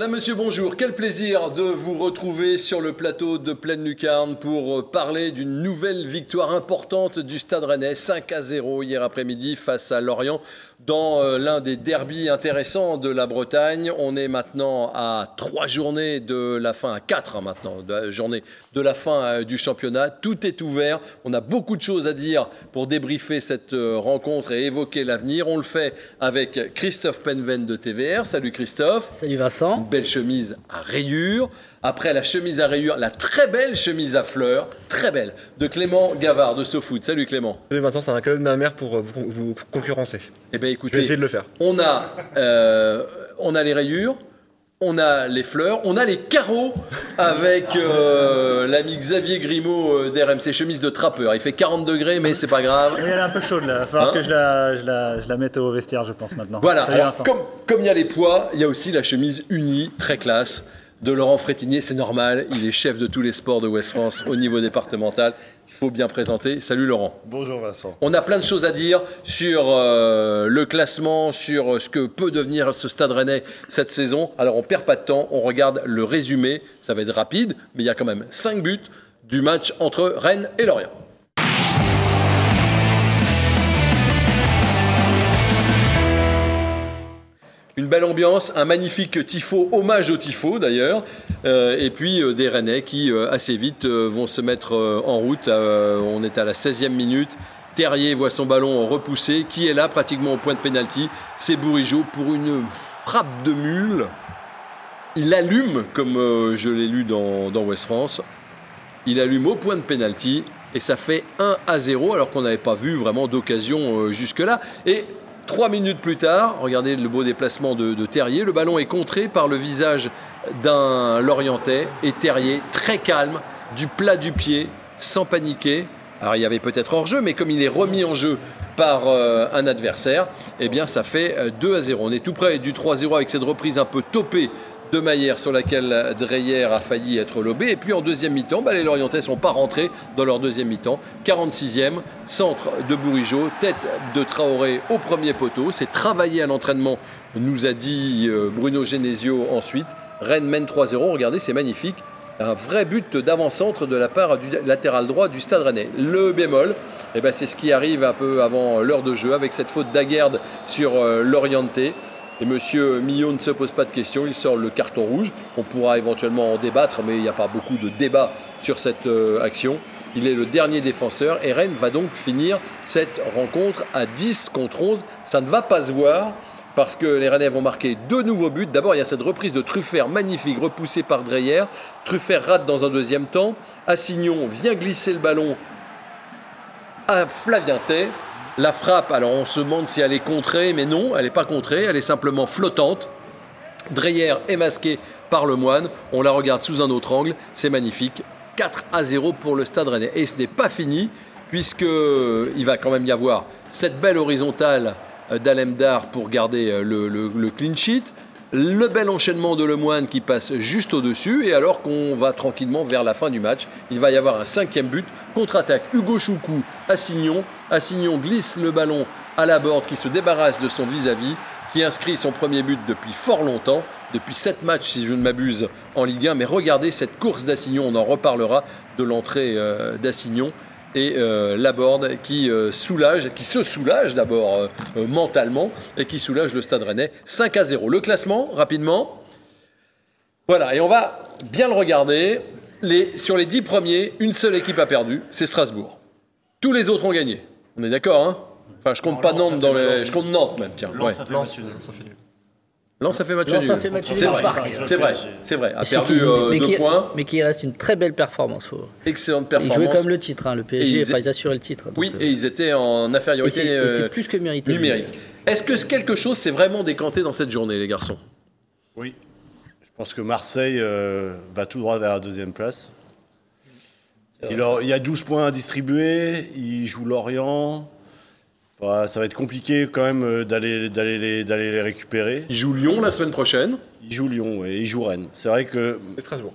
Madame, Monsieur, bonjour. Quel plaisir de vous retrouver sur le plateau de Pleine Lucarne pour euh, parler d'une nouvelle victoire importante du Stade Rennais, 5 à 0 hier après-midi face à Lorient dans euh, l'un des derbies intéressants de la Bretagne. On est maintenant à trois journées de la fin, à quatre hein, maintenant, de la journée de la fin euh, du championnat. Tout est ouvert. On a beaucoup de choses à dire pour débriefer cette rencontre et évoquer l'avenir. On le fait avec Christophe Penven de TVR. Salut Christophe. Salut Vincent belle chemise à rayures. Après la chemise à rayures, la très belle chemise à fleurs, très belle, de Clément Gavard de SoFoot. Salut Clément. Salut Vincent, c'est un cadeau de ma mère pour vous, vous concurrencer. Eh bien écoutez, je vais essayer de le faire. On a, euh, on a les rayures, on a les fleurs, on a les carreaux avec euh, l'ami Xavier Grimaud euh, d'RMC, chemise de trappeur. Il fait 40 degrés, mais c'est pas grave. elle est un peu chaude là. Il va falloir hein que je la, je, la, je la, mette au vestiaire, je pense maintenant. Voilà, alors comme, comme il y a les poids, il y a aussi la chemise unie, très classe de Laurent Frétinier, c'est normal, il est chef de tous les sports de West France au niveau départemental. Il faut bien présenter. Salut Laurent. Bonjour Vincent. On a plein de choses à dire sur euh, le classement, sur ce que peut devenir ce Stade Rennais cette saison. Alors on perd pas de temps, on regarde le résumé, ça va être rapide, mais il y a quand même 5 buts du match entre Rennes et Lorient. Une belle ambiance, un magnifique tifo, hommage au tifo d'ailleurs, euh, et puis euh, des Rennais qui euh, assez vite vont se mettre en route. on est à la 16e minute. Terrier voit son ballon repoussé. Qui est là pratiquement au point de pénalty? C'est Bourigeau pour une frappe de mule. Il allume, comme je l'ai lu dans, West France, il allume au point de pénalty et ça fait 1 à 0 alors qu'on n'avait pas vu vraiment d'occasion jusque-là. Et Trois minutes plus tard, regardez le beau déplacement de, Terrier, le ballon est contré par le visage d'un Lorientais et Terrier, très calme, du plat du pied, sans paniquer. Alors il y avait peut-être hors-jeu, mais comme il est remis en jeu par euh, un adversaire, eh bien ça fait 2 euh, à 0. On est tout près du 3-0 avec cette reprise un peu topée de Maillère sur laquelle Dreyer a failli être lobé. Et puis en deuxième mi-temps, bah, les Lorientais ne sont pas rentrés dans leur deuxième mi-temps. 46e, centre de Bourigeau, tête de Traoré au premier poteau. C'est travaillé à l'entraînement, nous a dit euh, Bruno Genesio ensuite. Rennes mène 3-0. Regardez, c'est magnifique. Un vrai but d'avant-centre de la part du latéral droit du Stade Rennais. Le bémol, eh ben, c'est ce qui arrive un peu avant l'heure de jeu avec cette faute d'Aguerd sur euh, Lorienté. Et Monsieur Millot ne se pose pas de questions, il sort le carton rouge. On pourra éventuellement en débattre, mais il n'y a pas beaucoup de débat sur cette euh, action. Il est le dernier défenseur et Rennes va donc finir cette rencontre à 10 contre 11. Ça ne va pas se voir parce que les Rennais vont marquer deux nouveaux buts. D'abord, il y a cette reprise de Truffert magnifique, repoussée par Dreyer. Truffert rate dans un deuxième temps. Assignon vient glisser le ballon à Flavien Tay. La frappe, alors on se demande si elle est contrée, mais non, elle n'est pas contrée, elle est simplement flottante. Dreyer est masqué par le moine, on la regarde sous un autre angle, c'est magnifique. 4 à 0 pour le Stade Rennais. Et ce n'est pas fini, puisqu'il va quand même y avoir cette belle horizontale d'Alemdar pour garder euh, le clean sheet le bel enchaînement de Lemoine qui passe juste au-dessus, et alors qu'on va tranquillement vers la fin du match, il va y avoir un cinquième but, contre-attaque Hugo Choukou Assignon, Assignon glisse le ballon à la borde qui se débarrasse de son vis-à-vis, qui inscrit son premier but depuis fort longtemps, depuis sept matchs si je ne m'abuse en Ligue 1, mais regardez cette course d'Assignon, on en reparlera de l'entrée euh, d'Assignon, et euh, Laborde qui euh, soulage, qui se soulage d'abord euh, mentalement et qui soulage le Stade Rennais 5 à 0. Le classement, rapidement. Voilà, et on va bien le regarder. Les, sur les 10 premiers, une seule équipe a perdu, c'est Strasbourg. Tous les autres ont gagné. On est d'accord, hein? Enfin, je compte pas Nantes dans les. Je compte Nantes même, tiens. ça fait ça fait nul. Non, ça fait match nul. C'est vrai, c'est vrai, c'est vrai. A perdu euh, deux points. Mais qui reste une très belle performance. Excellente performance. Ils jouaient comme le titre, hein, le PSG, ils, assuré le titre. oui, et ils étaient en infériorité euh, plus que mérité, numérique. Est-ce que quelque chose s'est vraiment décanté dans cette journée, les garçons? Oui. Je pense que Marseille euh, va tout droit vers la deuxième place. Il, il y a 12 points à distribuer, il joue Lorient ça va être compliqué quand même euh, d'aller les, les récupérer. Il joue Lyon la semaine prochaine. Il joue Lyon et il joue Rennes. C'est vrai que. Et Strasbourg.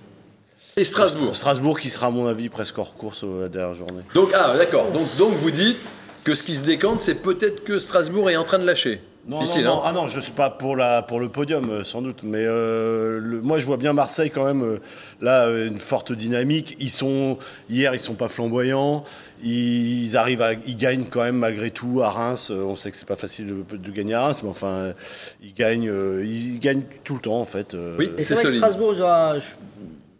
Et Strasbourg. Strasbourg qui sera à mon avis presque hors course la dernière journée. Donc ah d'accord. Donc donc vous dites que ce qui se décante, c'est peut-être que Strasbourg est en train de lâcher. Non, Difficile, non, non. hein. Ah non, je suis pas pour, la, pour le podium, euh, sans doute. Mais euh, le- moi, je vois bien Marseille quand même, euh, là, euh, une forte dynamique. Ils sont, hier, ils sont pas flamboyants. Ils, arrivent à, ils gagnent quand même malgré tout à Reims. Euh, On sait que c'est pas facile de, de gagner à Reims, mais enfin, euh, ils gagnent, euh, ils gagnent tout le temps, en fait. Oui. Et C'est vrai que. Strasbourg,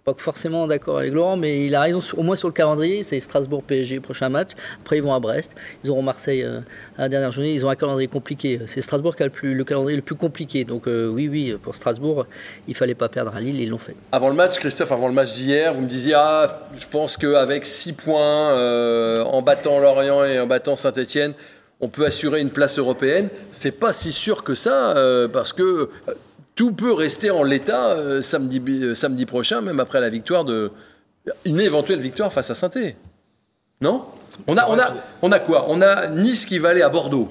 pas forcément d'accord avec Laurent, mais il a raison, au moins sur le calendrier, c'est Strasbourg-PSG, prochain match. Après, ils vont à Brest. Ils auront Marseille euh, à la dernière journée. Ils ont un calendrier compliqué. C'est Strasbourg qui a le, plus, le calendrier le plus compliqué. Donc, euh, oui, oui, pour Strasbourg, il fallait pas perdre à Lille, ils l'ont fait. Avant le match, Christophe, avant le match d'hier, vous me disiez ah, je pense qu'avec 6 points, euh, en battant Lorient et en battant Saint-Etienne, on peut assurer une place européenne. C'est pas si sûr que ça, parce que tout peut rester en l'état euh, samedi, euh, samedi prochain, même après la victoire de. Une éventuelle victoire face à saint Non? On a, on, a, on a quoi? On a Nice qui va aller à Bordeaux.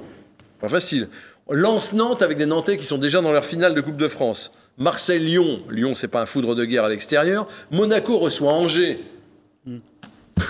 Pas facile. Lance-Nantes avec des Nantais qui sont déjà dans leur finale de Coupe de France. Marseille-Lyon. Lyon, c'est pas un foudre de guerre à l'extérieur. Monaco reçoit Angers.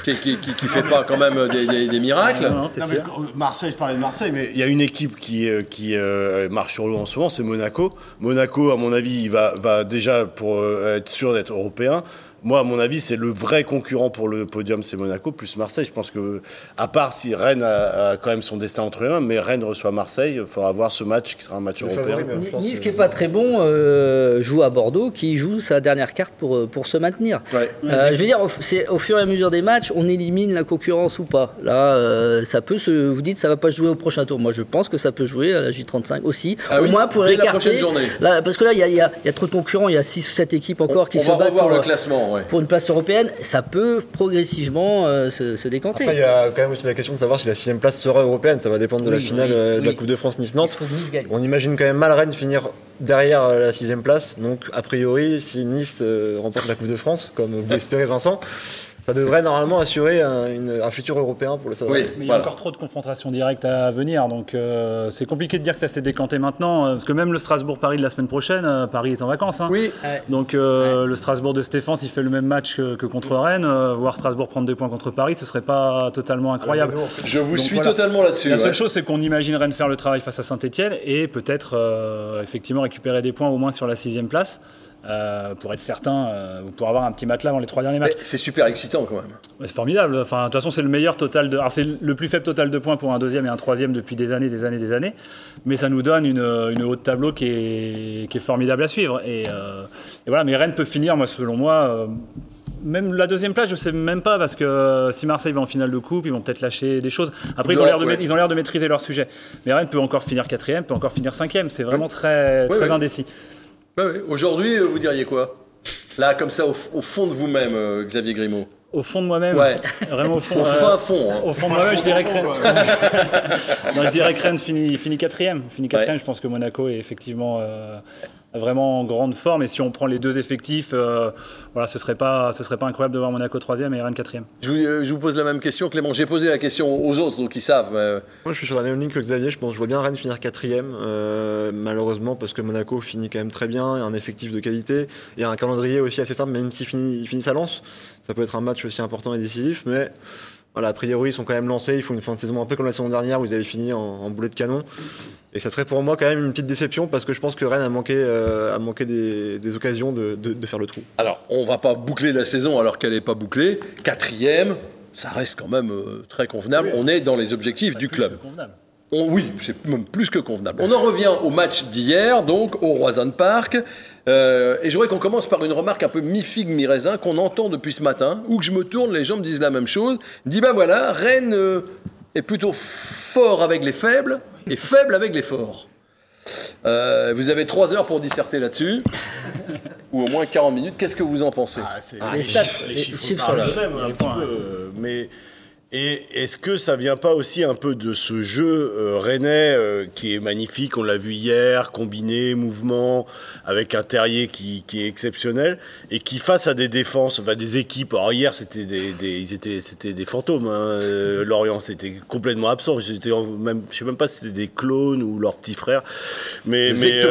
Qui, qui, qui- qui fait pas quand même des, des- des miracles. Non, non, c'est Non, mais Marseille, je parlais de Marseille, mais il y a une équipe qui, euh, qui euh, marche sur l'eau en ce moment, c'est Monaco. Monaco, à mon avis, il va, va déjà, pour euh, être sûr d'être européen, moi, à mon avis, c'est le vrai concurrent pour le podium, c'est Monaco, plus Marseille. Je pense que, à part si Rennes a, a quand même son destin entre les mains, mais Rennes reçoit Marseille, il faudra voir ce match qui sera un match Le européen. favori, Nice qui est pas très bon euh, joue à Bordeaux, qui joue sa dernière carte pour, euh, pour se maintenir. Ouais. Euh, je veux dire, au, c'est au fur et à mesure des matchs, on élimine la concurrence ou pas. Là, euh, ça peut se. Vous dites, ça va pas se jouer au prochain tour. Moi, je pense que ça peut jouer à la J35 aussi. Ah au oui, moins pour dès la écarter. prochaine journée. Là, parce que là, il y a, y y trop de concurrents. Il y a 6 ou 7 équipes encore qui on se va battent revoir pour, le classement. Ouais. pour une place européenne. Ça peut progressivement euh, se, se décanter. Après, il y a quand même aussi la question de savoir si la sixième place sera européenne. Ça va dépendre de la finale oui, euh, de la oui. Coupe de France Nice-Nantes. On imagine quand même mal Rennes finir derrière euh, la sixième place. Donc, a priori, si Nice euh, remporte la Coupe de France, comme vous l'espérez Vincent, ça devrait normalement assurer un, une- un futur européen pour le Stade. Oui. Mais il y a Voilà. encore trop de confrontations directes à venir, donc euh, c'est compliqué de dire que ça s'est décanté maintenant, euh, parce que même le Strasbourg-Paris de la semaine prochaine, euh, Paris est en vacances. hein. Oui, Ouais. Donc euh, le Strasbourg de Stéphane, s'il fait le même match que, que contre Rennes, euh, voir Strasbourg prendre deux points contre Paris, ce serait pas totalement incroyable. je vous Donc suis voilà. totalement là-dessus. La seule ouais. chose, c'est qu'on imagine Rennes faire le travail face à Saint-Etienne et peut-être euh, effectivement récupérer des points au moins sur la sixième place euh, pour être certain, euh, pour avoir un petit matelas avant les trois derniers matchs. C'est super excitant quand même. Ouais, C'est formidable. Enfin, de toute façon, c'est le meilleur total de. Alors, c'est le plus faible total de points pour un deuxième et un troisième depuis des années, des années, des années. Mais ça nous donne une, une haute tableau qui est, qui est formidable à suivre. Et, euh, et voilà. Mais Rennes peut finir, moi, selon moi. euh, même la deuxième place, je sais même pas parce que euh, si Marseille va en finale de coupe, ils vont peut-être lâcher des choses. Après, ils ont l'air de, ouais. maîtriser leur sujet. Mais Rennes peut encore finir quatrième, peut encore finir cinquième. C'est vraiment très, indécis. Ouais. Aujourd'hui, euh, vous diriez quoi? Là, comme ça, au, fond de vous-même, euh, Xavier Grimaud. Au fond de moi-même, Ouais. vraiment au fond. Au euh, fin fond. hein. Au fond de moi-même, je dirais que Rennes, Non, je dirais que Rennes finit, finit quatrième. Finit quatrième. Je pense que Monaco est effectivement euh, vraiment en grande forme. Et si on prend les deux effectifs, euh, voilà, ce serait pas, ce serait pas incroyable de voir Monaco troisième et Rennes quatrième. Je vous, euh, je vous pose la même question, Clément. J'ai posé la question aux autres, donc ils savent. mais, euh, Moi, je suis sur la même ligne que Xavier. Je pense, je vois bien Rennes finir quatrième, euh, malheureusement, parce que Monaco finit quand même très bien, il y a un effectif de qualité, il y a un calendrier aussi assez simple, même ils finissent à Lens. Ça peut être un match aussi important et décisif, mais voilà, a priori, ils sont quand même lancés. Il faut une fin de saison un peu comme la saison dernière où ils avaient fini en, en boulet de canon. Et ça serait pour moi quand même une petite déception parce que je pense que Rennes a manqué, euh, a manqué des, des occasions de, de- de faire le trou. Alors, on va pas boucler la saison alors qu'elle n'est pas bouclée. Quatrième, ça reste quand même euh, très convenable. On est dans les objectifs du club. On- oui, c'est même plus que convenable. On en revient au match d'hier, donc au Roison Park. Euh, et je voudrais qu'on commence par une remarque un peu mi-figue, mi-raisin qu'on entend depuis ce matin, où que je me tourne, les gens me disent la même chose. Je dis, ben voilà, Rennes euh, est plutôt fort avec les faibles et faible avec les forts. Euh, vous avez trois heures pour disserter là-dessus, ou au moins 40 minutes. Qu'est-ce que vous en pensez? Ah, c'est- les stats, les chiffres sont là. d'eux-mêmes, un Les petit peu, euh, mais et est-ce que ça vient pas aussi un peu de ce jeu euh, rennais euh, qui est magnifique, on l'a vu hier, combiné, mouvement, avec un terrier qui, qui est exceptionnel et qui face à des défenses, enfin des équipes. Alors hier c'était des, des- ils étaient c'était des fantômes. hein, euh, Lorient c'était complètement absent. J'étais même je sais même pas si c'était des clones ou leurs petits frères, mais mais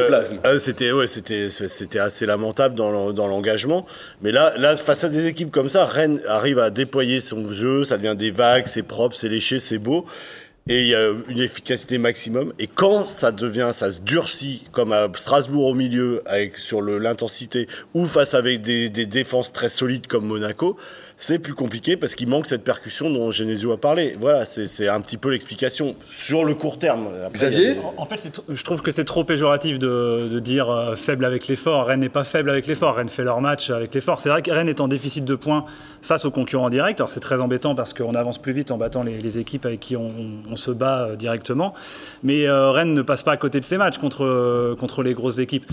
euh, c'était ouais, c'était c'était assez lamentable dans dans l'engagement. Mais là là face à des équipes comme ça, Rennes arrive à déployer son jeu, ça devient des vagues, c'est propre, c'est léché, c'est beau. Et il y a une efficacité maximum. Et quand ça devient, ça se durcit, comme à Strasbourg au milieu, avec sur l'intensité, ou face avec des, des défenses très solides comme Monaco, c'est plus compliqué parce qu'il manque cette percussion dont Genesio a parlé. Voilà, c'est un petit peu l'explication sur le court terme. Après, Xavier des- En- fait, je trouve que c'est trop péjoratif de, de dire euh, faible avec l'effort. Rennes n'est pas faible avec l'effort. Rennes fait leur match avec l'effort. C'est vrai que Rennes est en déficit de points face aux concurrents directs. Alors c'est très embêtant parce qu'on avance plus vite en battant les, les équipes avec qui on, on se bat euh, directement. Mais euh, Rennes ne passe pas à côté de ses matchs contre, euh, contre les grosses équipes.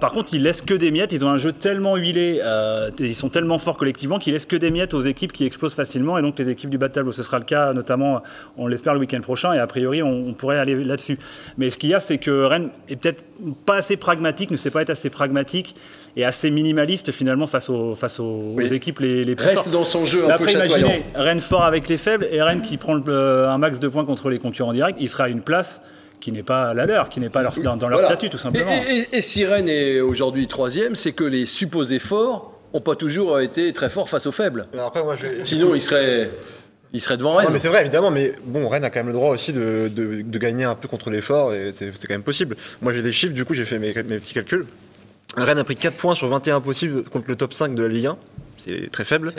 Par contre, ils laissent que des miettes. Ils ont un jeu tellement huilé, ils sont tellement forts collectivement qu'ils laissent que des miettes aux équipes qui explosent facilement et donc les équipes du bas de tableau. Ce sera le cas notamment, on l'espère, le week-end prochain et a priori on, on pourrait aller là-dessus. Mais ce qu'il y a, c'est que Rennes est peut-être pas assez pragmatique, ne sait pas être assez pragmatique et assez minimaliste finalement face aux, face aux, Oui. aux équipes les, les plus Reste fortes. dans son jeu un peu après, chatoyant. imaginez Rennes fort avec les faibles et Rennes qui prend le- euh, un max de points contre les concurrents directs, il sera à une place qui n'est pas la leur, qui n'est pas leur- dans, dans leur Voilà. statut tout simplement. Et, et- et si Rennes est aujourd'hui troisième, c'est que les supposés forts n'ont pas toujours été très forts face aux faibles. Mais Après, moi, je... Sinon, ils seraient, ils seraient devant Rennes. Non, mais c'est vrai, évidemment, mais bon, Rennes a quand même le droit aussi de, de- de gagner un peu contre l'effort, et c'est c'est quand même possible. Moi, j'ai des chiffres, du coup, j'ai fait mes, mes petits calculs. Rennes a pris 4 points sur 21 possibles contre le top 5 de la Ligue 1, c'est très faible,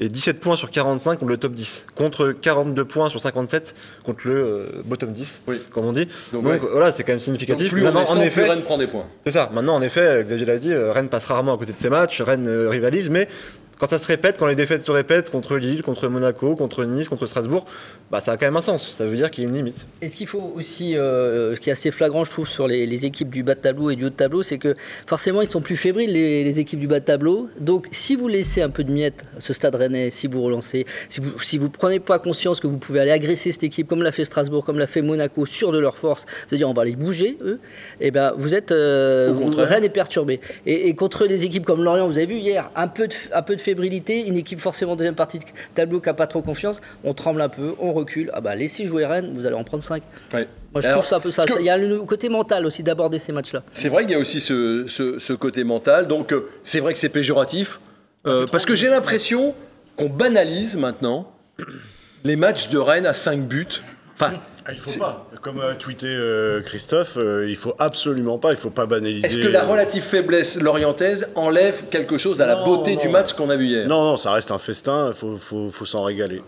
et 17 points sur 45 contre le top 10, contre 42 points sur 57 contre le euh, bottom 10, Oui. comme on dit. Donc, Donc, ouais. voilà, c'est quand même Donc, significatif. plus on Maintenant, descend, en plus effet, Rennes prend des points. c'est ça. Maintenant, en effet, Xavier l'a dit, euh, Rennes passe rarement à côté de ses matchs, Rennes euh, rivalise, mais quand ça se répète, quand les défaites se répètent contre Lille, contre Monaco, contre Nice, contre Strasbourg, bah, ça a quand même un sens. Ça veut dire qu'il y a une limite. Et ce qu'il faut aussi, euh, ce qui est assez flagrant, je trouve, sur les, les équipes du bas de tableau et du haut de tableau, c'est que forcément, ils sont plus fébriles, les, les équipes du bas de tableau. Donc, si vous laissez un peu de miettes à ce stade rennais, si vous relancez, si vous si vous prenez pas conscience que vous pouvez aller agresser cette équipe, comme l'a fait Strasbourg, comme l'a fait Monaco, sûr de leur force, c'est-à-dire on va les bouger, eux, et ben vous êtes. euh, Au vous-. Rennes est perturbé. Et, et contre des équipes comme Lorient, vous avez vu hier, un peu de, un peu de fébrilité, une équipe forcément deuxième partie de tableau qui n'a pas trop confiance, on tremble un peu, on recule. Ah bah laissez jouer Rennes, vous allez en prendre 5. Ouais. Moi, je Alors, trouve ça un peu ça. que- Il y a le côté mental aussi d'aborder ces matchs-là. C'est vrai qu'il y a aussi ce, ce- ce côté mental. Donc, euh, c'est vrai que c'est péjoratif. euh, parce que j'ai l'impression qu'on banalise maintenant les matchs de Rennes à 5 buts. Enfin, Ah, il faut pas. Comme a tweeté euh, Christophe, euh, il faut absolument pas, il faut pas banaliser. est-ce que la euh, relative faiblesse lorientaise enlève quelque chose à la beauté non. du match qu'on a vu hier? Non, non, ça reste un festin, il faut, faut, faut s'en régaler.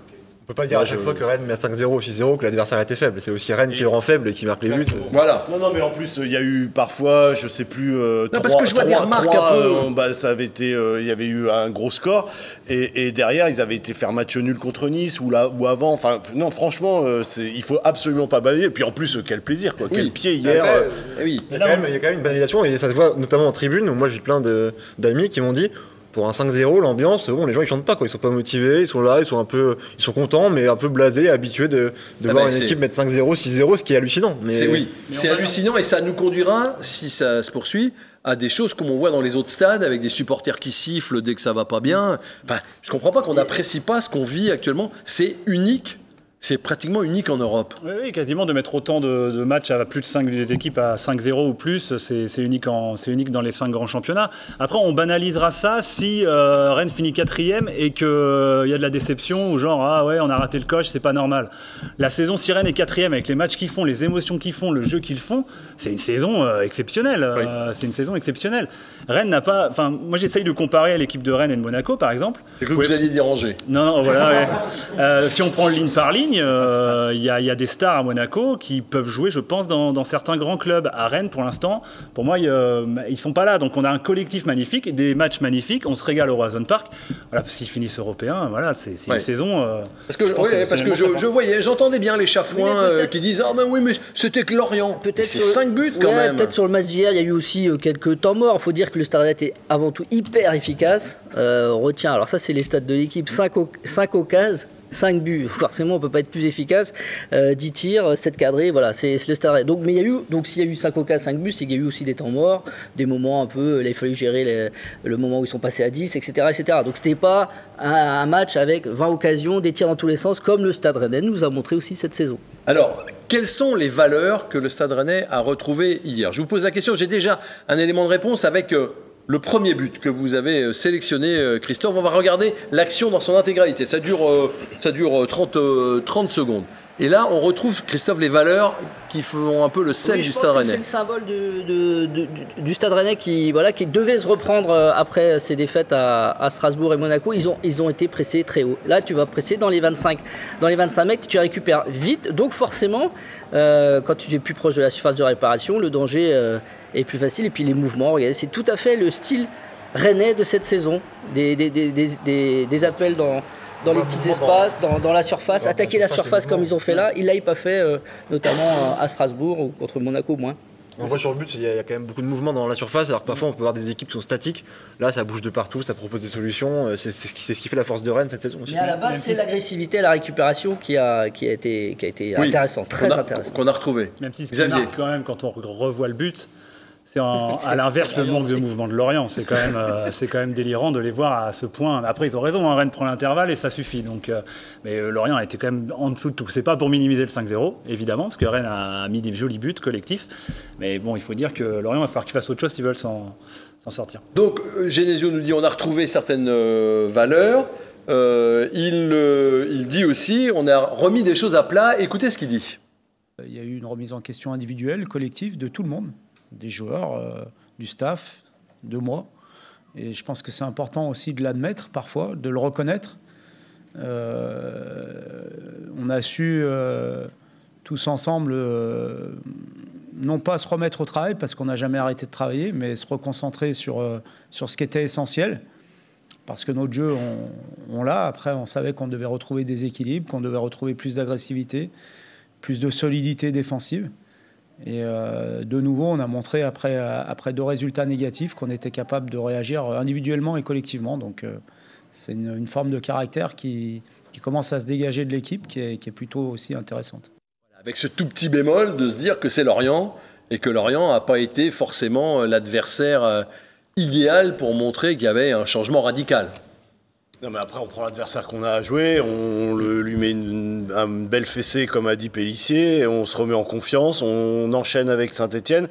On peut pas dire Moi, à chaque je- fois que Rennes met à 5-0 ou 6-0 que l'adversaire était faible. C'est aussi Rennes qui le rend faible et qui marque les buts. Voilà. Non, non, mais en plus, il y a eu parfois, je sais plus, euh, Non, parce trois- que je vois des trois- remarques trois, un peu- euh, bah, ça avait été, euh, il y avait eu un gros score, et, et derrière, ils avaient été faire match nul contre Nice ou là ou avant. Enfin, non, franchement, euh, c'est, il faut absolument pas balayer. Et puis en plus, euh, quel plaisir, quoi, quel pied hier. Après, euh, Eh oui. Il y, a quand même, il y a quand même une banalisation et ça se voit notamment en tribune où moi j'ai plein de- d'amis qui m'ont dit pour un 5-0 l'ambiance bon les gens ils chantent pas quoi ils sont pas motivés ils sont là ils sont un peu ils sont contents mais un peu blasés habitués de, de Ah voir bah, une équipe mettre 5-0 6-0 ce qui est hallucinant mais C'est oui, c'est hallucinant et ça nous conduira, si ça se poursuit, à des choses comme on voit dans les autres stades avec des supporters qui sifflent dès que ça va pas bien. Enfin, je comprends pas qu'on n'apprécie pas ce qu'on vit actuellement. C'est unique, c'est pratiquement unique en Europe. Oui, oui, quasiment de mettre autant de, de matchs à plus de 5 des équipes à 5-0 ou plus, c'est unique, en- unique dans les 5 grands championnats. Après, on banalisera ça si euh, Rennes finit quatrième et qu'il y a de la déception ou genre, ah ouais, on a raté le coche, c'est pas normal. La saison, si Rennes est quatrième avec les matchs qu'ils font, les émotions qu'ils font, le jeu qu'ils font, c'est une saison euh, exceptionnelle. Euh, c'est une saison exceptionnelle. Rennes n'a pas. Enfin, moi j'essaye de comparer à l'équipe de Rennes et de Monaco, par exemple. Cru que vous alliez déranger. Non, non, voilà. ouais. Euh, si on prend ligne par ligne, euh, il y, a- il y a des stars à Monaco qui peuvent jouer, je pense, dans, dans certains grands clubs. À Rennes, pour l'instant, pour moi, ils, euh, ils sont pas là. Donc on a un collectif magnifique, des matchs magnifiques. On se régale au Roison Park. Voilà, s'ils finissent européens, voilà, c'est Ouais. une saison. euh, Parce que, je pense, ouais, parce que je, exceptionnellement je voyais, j'entendais bien les chafouins euh, qui disent Ah, ben oui, mais c'était que Lorient. Peut-être C'est sur- 5 buts quand Ouais, même. Peut-être sur le match d'hier, il y a eu aussi euh, quelques temps morts. Il faut dire que le Stade Rennais est avant tout hyper efficace. Euh, on retient, alors ça, c'est les stats de l'équipe 5 au, 5 occasions. 5 buts, forcément on peut pas être plus efficace. Euh, 10 tirs, 7 cadrés, voilà, c'est le Stade. Donc, mais il y a eu, donc s'il y a eu 5 occasions, 5 buts, c'est qu'il y a eu aussi des temps morts, des moments un peu, là, il fallait gérer le moment où ils sont passés à 10, etc. etc. Donc c'était pas un, un match avec 20 occasions, des tirs dans tous les sens, comme le Stade Rennais nous a montré aussi cette saison. Alors, quelles sont les valeurs que le Stade Rennais a retrouvées hier? Je vous pose la question, j'ai déjà un élément de réponse avec euh, le premier but que vous avez euh, sélectionné, euh, Christophe. On va regarder l'action dans son intégralité. Ça dure, euh, ça dure euh, 30, euh, 30 secondes. Et là, on retrouve, Christophe, les valeurs qui font un peu le sel Oui, du Stade Rennais. C'est le symbole de- de- de- du- Stade Rennais qui, voilà, qui devait se reprendre euh, après ses défaites à, à Strasbourg et Monaco. Ils ont, ils ont été pressés très haut. Là, tu vas presser dans les 25. Dans les 25 mecs, tu récupères vite. Donc forcément, euh, quand tu es plus proche de la surface de réparation, le danger euh, est plus facile. Et puis les mouvements, regardez, c'est tout à fait le style rennais de cette saison. Des- des- des appels dans, dans les petits espaces, dans, dans la surface, Dans attaquer la surface, comme ils ont fait là. Ils ne l'avaient pas fait, euh, notamment à Strasbourg ou contre Monaco moins. On voit sur le but, il y, a a quand même beaucoup de mouvements dans la surface, alors que parfois on peut avoir des équipes qui sont statiques. Là, ça bouge de partout, ça propose des solutions. euh, C'est c'est ce, ce qui fait la force de Rennes cette saison aussi. Mais à la base, c'est si- l'agressivité à la récupération qui a, qui a été, qui a été Oui, intéressant, très qu'on a- intéressant. Qu'on a retrouvé. Même si ce Xavier. marque quand même quand on revoit le but, c'est à l'inverse le manque de Lorient, mouvement de Lorient. C'est quand même, euh, c'est quand même délirant de les voir à ce point. Après, ils ont raison. hein, Rennes prend l'intervalle et ça suffit. Donc, euh, mais euh, Lorient a été quand même en dessous de tout. C'est pas pour minimiser le 5-0, évidemment, parce que Rennes a mis des jolis buts collectifs. Mais bon, il faut dire que Lorient va falloir qu'ils fassent autre chose s'ils veulent s'en sortir. Donc, euh, Genesio nous dit on a retrouvé certaines euh, valeurs. Euh, il, euh, il dit aussi on a remis des choses à plat. Écoutez ce qu'il dit. Il y a eu une remise en question individuelle, collective, de tout le monde, des joueurs, euh, du staff, de moi. Et je pense que c'est important aussi de l'admettre parfois, de le reconnaître. Euh, on a su euh, tous ensemble, non pas se remettre au travail, parce qu'on n'a jamais arrêté de travailler, mais se reconcentrer sur, sur ce qui était essentiel. Parce que notre jeu, on l'a. Après, on savait qu'on devait retrouver des équilibres, qu'on devait retrouver plus d'agressivité plus de solidité défensive. Et euh, de nouveau, on a montré après, euh, après deux résultats négatifs qu'on était capable de réagir individuellement et collectivement. Donc euh, c'est une, forme de caractère qui, qui commence à se dégager de l'équipe, qui est, qui est plutôt aussi intéressante. Avec ce tout petit bémol de se dire que c'est Lorient et que Lorient n'a pas été forcément euh, l'adversaire euh, idéal pour montrer qu'il y avait un changement radical. Non, mais après, on prend l'adversaire qu'on a à jouer, on le- lui met une, une belle fessée, comme a dit Pellissier, on se remet en confiance, on enchaîne avec Saint-Etienne,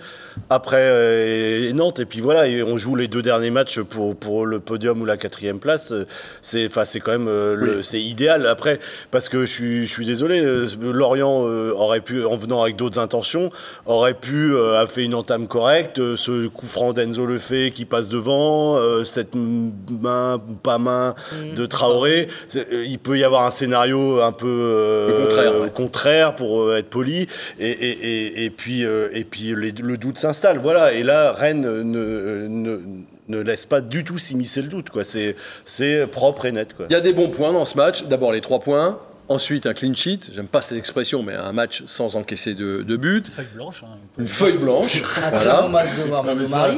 après euh, et Nantes, et puis voilà, et on joue les deux derniers matchs pour, pour le podium ou la quatrième place. C'est enfin, c'est quand même euh, c'est idéal. Après, parce que je suis, je suis désolé, euh, Lorient euh, aurait pu, en venant avec d'autres intentions, aurait pu euh, avoir fait une entame correcte, euh, ce coup franc d'Enzo le fait qui passe devant, euh, cette main pas main de Traoré. Euh, Il peut y avoir un scénario un peu euh, contraire, ouais. contraire, pour euh, être poli. Et, et, et, et puis, et puis les- le doute s'installe. Voilà. Et là, Rennes ne, ne, ne laisse pas du tout s'immiscer le doute. quoi. C'est c'est propre et net. Quoi. Il y a des bons points dans ce match. D'abord les trois points. Ensuite un clean sheet. J'aime pas cette expression, mais un match sans encaisser de, de but. Feuille blanche. hein. Une feuille blanche. Un bon match de Warren de Marie.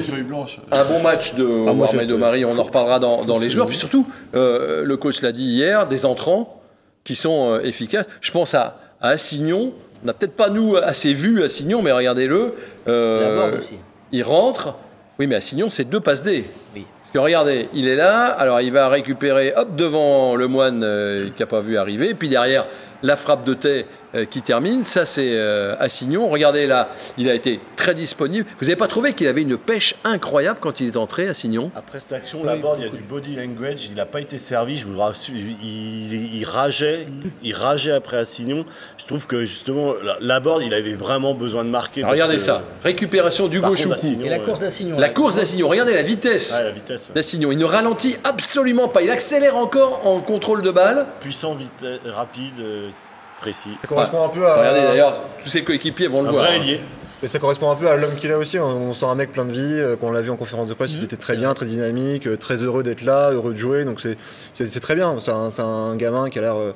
feuille blanche. Un bon match de Ah, je- Omari, on en reparlera dans, dans les joueurs. Puis surtout, euh, le coach l'a dit hier, des entrants qui sont euh, efficaces. Je pense à, à Assignon. On n'a peut-être pas, nous, assez vu Assignon, mais regardez-le. Euh, il rentre. Oui, mais Assignon, c'est deux passes D. Oui. Parce que regardez, il est là, alors il va récupérer, hop, devant le moine euh, qui n'a pas vu arriver, puis derrière, la frappe de Tay euh, qui termine, ça c'est euh, Assignon. Regardez là, il a été très disponible. Vous n'avez pas trouvé qu'il avait une pêche incroyable quand il est entré, Assignon? Après cette action, Laborde, il y a du body language. Il n'a pas été servi. Je vous rassure, il, il rageait, il rageait après Assignon. Je trouve que justement, la- il avait vraiment besoin de marquer. Parce Regardez que- ça, récupération du gauche la course d'Assignon. La course d'Assignon, regardez la vitesse Ouais, la vitesse. Ouais. d'Assignon. Il ne ralentit absolument pas, il accélère encore en contrôle de balle. Puissant, vite, rapide, euh, précis. Ça correspond un peu à. Regardez d'ailleurs, tous ses coéquipiers vont le Un voir. vrai hein. Et ça correspond un peu à l'homme qu'il a aussi. On sent un mec plein de vie. euh, Quand on l'a vu en conférence de presse, il était très bien, très dynamique, euh, très heureux d'être là, heureux de jouer. Donc c'est très bien. C'est un, gamin qui a l'air euh,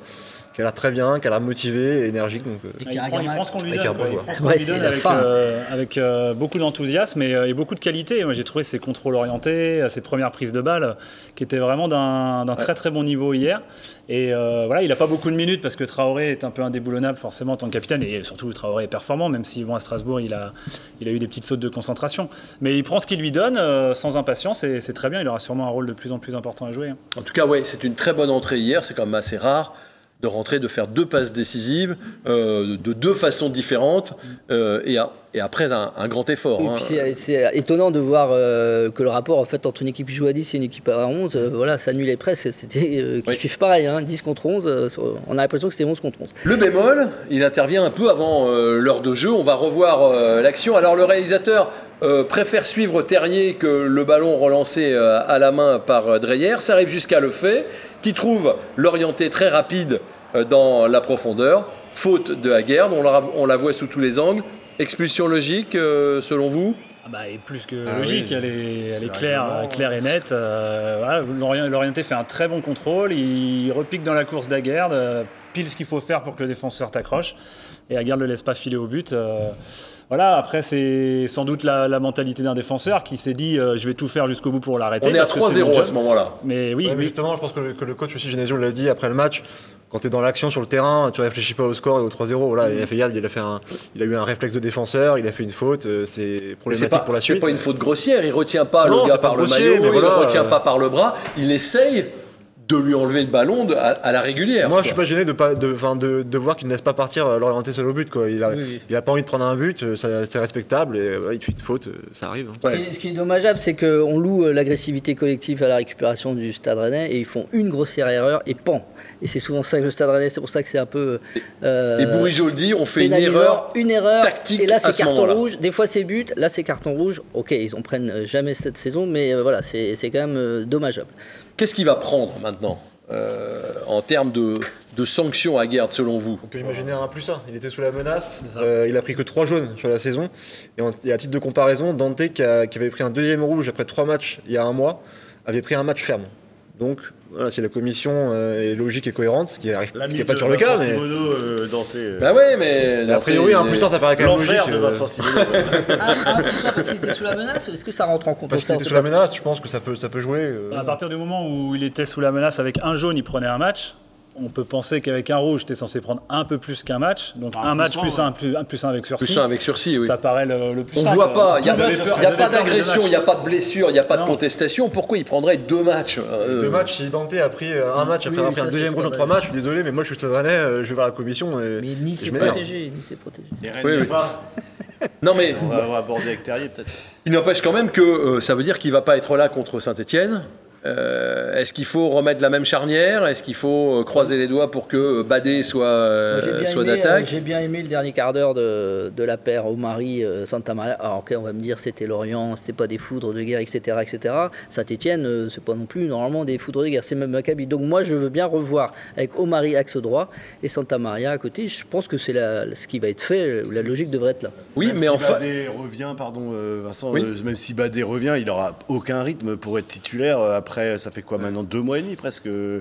qui a l'air très bien, qui a l'air motivé, et énergique. Donc, euh, Et Il prend, il prend ce qu'on lui donne, quoi. il joueur. prend ce qu'on Ouais, lui donne avec, euh, avec euh, beaucoup d'enthousiasme et, et beaucoup de qualité. Moi, j'ai trouvé ses contrôles orientés, ses premières prises de balles, qui étaient vraiment d'un très très bon niveau hier. Et euh, voilà, il n'a pas beaucoup de minutes parce que Traoré est un peu indéboulonnable forcément en tant que capitaine et surtout Traoré est performant, même si bon, à Strasbourg il a, il a eu des petites fautes de concentration. Mais il prend ce qu'il lui donne euh, sans impatience et c'est très bien. Il aura sûrement un rôle de plus en plus important à jouer. hein. En tout cas, ouais, c'est une très bonne entrée hier, c'est quand même assez rare de rentrer, de faire deux passes décisives euh, de deux façons différentes euh, et, a- et après un, un grand effort. Hein. c'est- étonnant de voir euh, que le rapport en fait, entre une équipe qui joue à 10 et une équipe à 11, euh, voilà, ça annulait presque. C'était euh, Oui. pareil, hein, 10 contre 11. euh, sur- on a l'impression que c'était 11 contre 11. Le bémol, il intervient un peu avant l'heure de jeu. On va revoir l'action. Alors le réalisateur euh, préfère suivre Terrier que le ballon relancé euh, à la main par euh, Dreyer. Ça arrive jusqu'à le fait, qui trouve l'orienté très rapide euh, dans la profondeur. Faute de Haguerd, on la, on la voit sous tous les angles. Expulsion logique, euh, selon vous? Ah bah, et plus que Ah logique, oui, elle est, elle c'est est claire, et nette. Euh, voilà, L'orienté fait un très bon contrôle, il repique dans la course d'Aguerd, euh, pile ce qu'il faut faire pour que le défenseur t'accroche, et Aguerd ne le laisse pas filer au but. euh, voilà, après c'est sans doute la, la mentalité d'un défenseur qui s'est dit euh, je vais tout faire jusqu'au bout pour l'arrêter. On est à parce que c'est mon 3-0 à ce moment-là. Mais oui, Ouais, mais oui. justement, je pense que le, que le coach aussi Genesio l'a dit après le match. Quand tu es dans l'action sur le terrain, tu réfléchis pas au score et au 3-0. Voilà, il a fait il a fait un, il a eu un réflexe de défenseur, il a fait une faute. euh, C'est C'est problématique pas, pour la c'est suite. pas une faute grossière, il retient pas Non, le gars c'est pas par le maillot, mais il voilà, ne retient euh, pas par le bras, il essaye de lui enlever le ballon de- à, à la régulière. Moi, quoi. je suis pas gêné de, pas, de, enfin, de, de voir qu'il ne laisse pas partir euh, l'orienté seul au but. Quoi. Il, a, Oui, oui. il a pas envie de prendre un but, euh, c'est respectable. Et ouais, il fait une faute, euh, ça arrive. hein. Ouais. Ce qui est- Ce qui est dommageable, c'est qu'on loue l'agressivité collective à la récupération du Stade Rennais et ils font une grossière erreur et pan. Et c'est souvent ça que le Stade Rennais, c'est pour ça que c'est un peu. euh, Et Bourigeau le dit, on fait une erreur. une erreur tactique et là c'est ce carton rouge des fois c'est but là c'est carton rouge ok ils en prennent jamais cette saison mais euh, voilà c'est c'est quand même euh, dommageable Qu'est-ce qu'il va prendre maintenant euh, en termes de, de sanctions à Guerd, selon vous On peut imaginer un plus 1. Il était sous la menace. Euh, il a pris que 3 jaunes sur la saison. Et, en- et à titre de comparaison, Dante, qui, a- qui avait pris un deuxième rouge après 3 matchs il y a un mois, avait pris un match ferme. Donc, voilà, si la commission euh, est logique et cohérente, ce qui n'est La pas toujours le cas, mais euh, Dante, euh, Bah ouais, mais. a priori, un plus 1, ça paraît quand même logique. L'enfer de euh, Vincent Simoneau. ah, ah, ça parce qu'il était sous la menace est-ce que ça rentre en compte Parce qu'il était sous la menace, je pense que ça peut, ça peut jouer. euh. À partir du moment où il était sous la menace avec un jaune, il prenait un match. On peut penser qu'avec un rouge, tu es censé prendre un peu plus qu'un match. Donc Ah, un match plus un, plus un, plus un avec sursis. Plus un avec sursis, oui. Ça paraît le, le plus On ne voit pas, il n'y a, pas d'agression, il n'y a pas de blessure, il n'y a pas de contestation. Pourquoi il prendrait deux matchs euh, Deux matchs, si Dante a pris euh, un match après Oui, avoir oui, pris un ça, deuxième rouge en trois matchs, je suis désolé, mais moi je suis euh, je vais voir la commission. Et, mais Nice est protégé Nice est protégé Les Rennes Oui, n'y oui. pas. Non mais On va, on va aborder avec Terrier peut-être. il n'empêche quand même que euh, ça veut dire qu'il ne va pas être là contre Saint-Etienne. Est-ce qu'il faut remettre la même charnière? Est-ce qu'il faut euh, croiser les doigts pour que euh, Badé soit, euh, soit aimé, euh, d'attaque J'ai bien aimé le dernier quart d'heure de, de la paire au mari Santa Maria. Alors, ok, on va me dire c'était Lorient, c'était pas des foudres de guerre, etc. etc. Saint-Etienne, c'est pas non plus normalement des foudres de guerre, c'est même Maccabi. Donc moi, je veux bien revoir avec Omari axe droit et Santa Maria à côté. Je pense que c'est la- ce qui va être fait. La logique devrait être là. Oui, Même mais si enfin. Badé revient, pardon euh, Vincent, Oui. euh, même si Badé revient, il aura aucun rythme pour être titulaire. euh, Après, ça fait quoi maintenant Deux mois et demi presque. euh,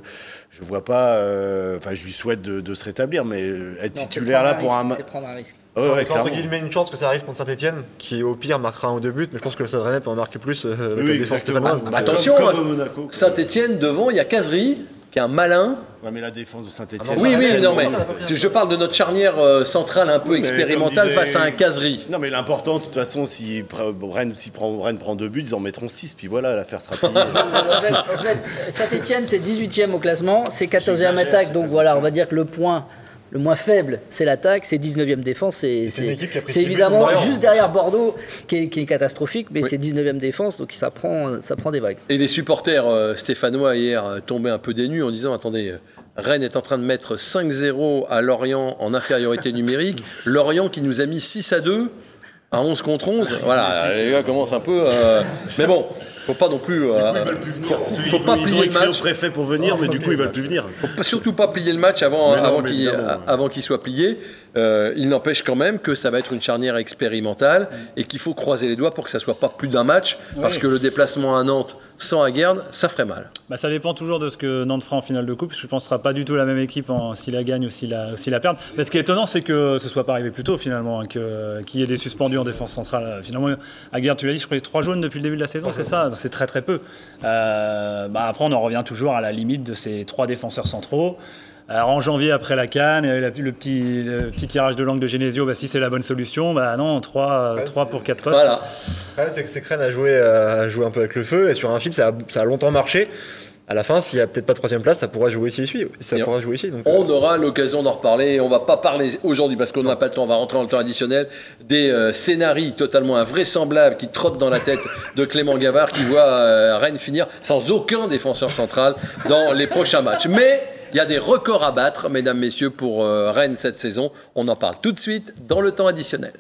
Je vois pas. euh, Enfin, je lui souhaite de, de se rétablir, mais euh, être Non, titulaire là pour un risque, match. C'est prendre un risque. Ouais, c'est entre guillemets une chance que ça arrive contre Saint-Etienne, qui au pire marquera un ou deux buts, mais je pense que le Stade Rennais peut en marquer plus euh, avec Oui, la défense stéphanoise. Bah, euh, Attention, comme, hein. Saint-Etienne, devant, il y a Casery, qui est un malin. Ouais, mais la défense de Saint-Etienne. Ah Oui, oui, non, on mais je parle de notre charnière euh, centrale un peu expérimentale disait- face à un Casery. Non, mais l'important, de toute façon, si Rennes, si prend, Rennes prend deux buts, ils en mettront six, puis voilà, l'affaire sera pliée. Saint-Etienne, c'est 18e au classement, c'est 14e J'exagère, attaque, donc voilà, on va dire que le point le moins faible, c'est l'attaque, c'est 19e défense, c'est évidemment juste derrière Bordeaux qui est, qui est catastrophique, mais Oui. c'est 19e défense, donc ça prend, ça prend des vagues. Et les supporters euh, stéphanois hier euh, tombaient un peu des nues en disant attendez, euh, Rennes est en train de mettre 5-0 à Lorient en infériorité numérique. Lorient qui nous a mis 6 à 2 à 11 contre 11. Voilà, les gars commencent un peu. euh, Mais bon, faut pas non plus. euh, Ils veulent plus venir. faut, Ils, faut pas ils ont plier le écrit au match. préfet pour venir, mais du coup, ils veulent plus venir. Faut pas- surtout pas plier le match avant, non, avant qu'il ouais. qu'il soit plié. Euh, il n'empêche quand même que ça va être une charnière expérimentale et qu'il faut croiser les doigts pour que ça soit pas plus d'un match parce que le déplacement à Nantes sans Aguerd, ça ferait mal. Bah, ça dépend toujours de ce que Nantes fera en finale de coupe. parce que Je pense que ce sera pas du tout la même équipe en, s'il la gagne ou s'il la, perd. Mais ce qui est étonnant, c'est que ce soit pas arrivé plus tôt finalement, hein, qu'il y ait des suspendus en défense centrale. Finalement, Aguerd, tu l'as dit, je crois trois jaunes depuis le début de la saison, c'est ça? C'est très très peu. Euh, bah, après, on en revient toujours à la limite de ces trois défenseurs centraux. Alors en janvier après la la- le, petit, le petit tirage de langue de Genesio, bah, si c'est la bonne solution, bah non, 3, Ouais, c'est- pour 4 postes. Voilà. Le problème, c'est que Rennes a joué, euh, a joué un peu avec le feu, et sur un film, ça a, ça a longtemps marché. à la fin, s'il n'y a peut-être pas de troisième place, ça pourra jouer ici. Ça Et pourra jouer ici. Donc, On aura l'occasion d'en reparler. et On va pas parler aujourd'hui parce qu'on n'a pas le temps. On va rentrer dans le temps additionnel des euh, scénarii totalement invraisemblables qui trottent dans la tête de Clément Gavard qui voit euh, Rennes finir sans aucun défenseur central dans les prochains matchs. Mais il y a des records à battre, mesdames, messieurs, pour euh, Rennes cette saison. On en parle tout de suite dans le temps additionnel.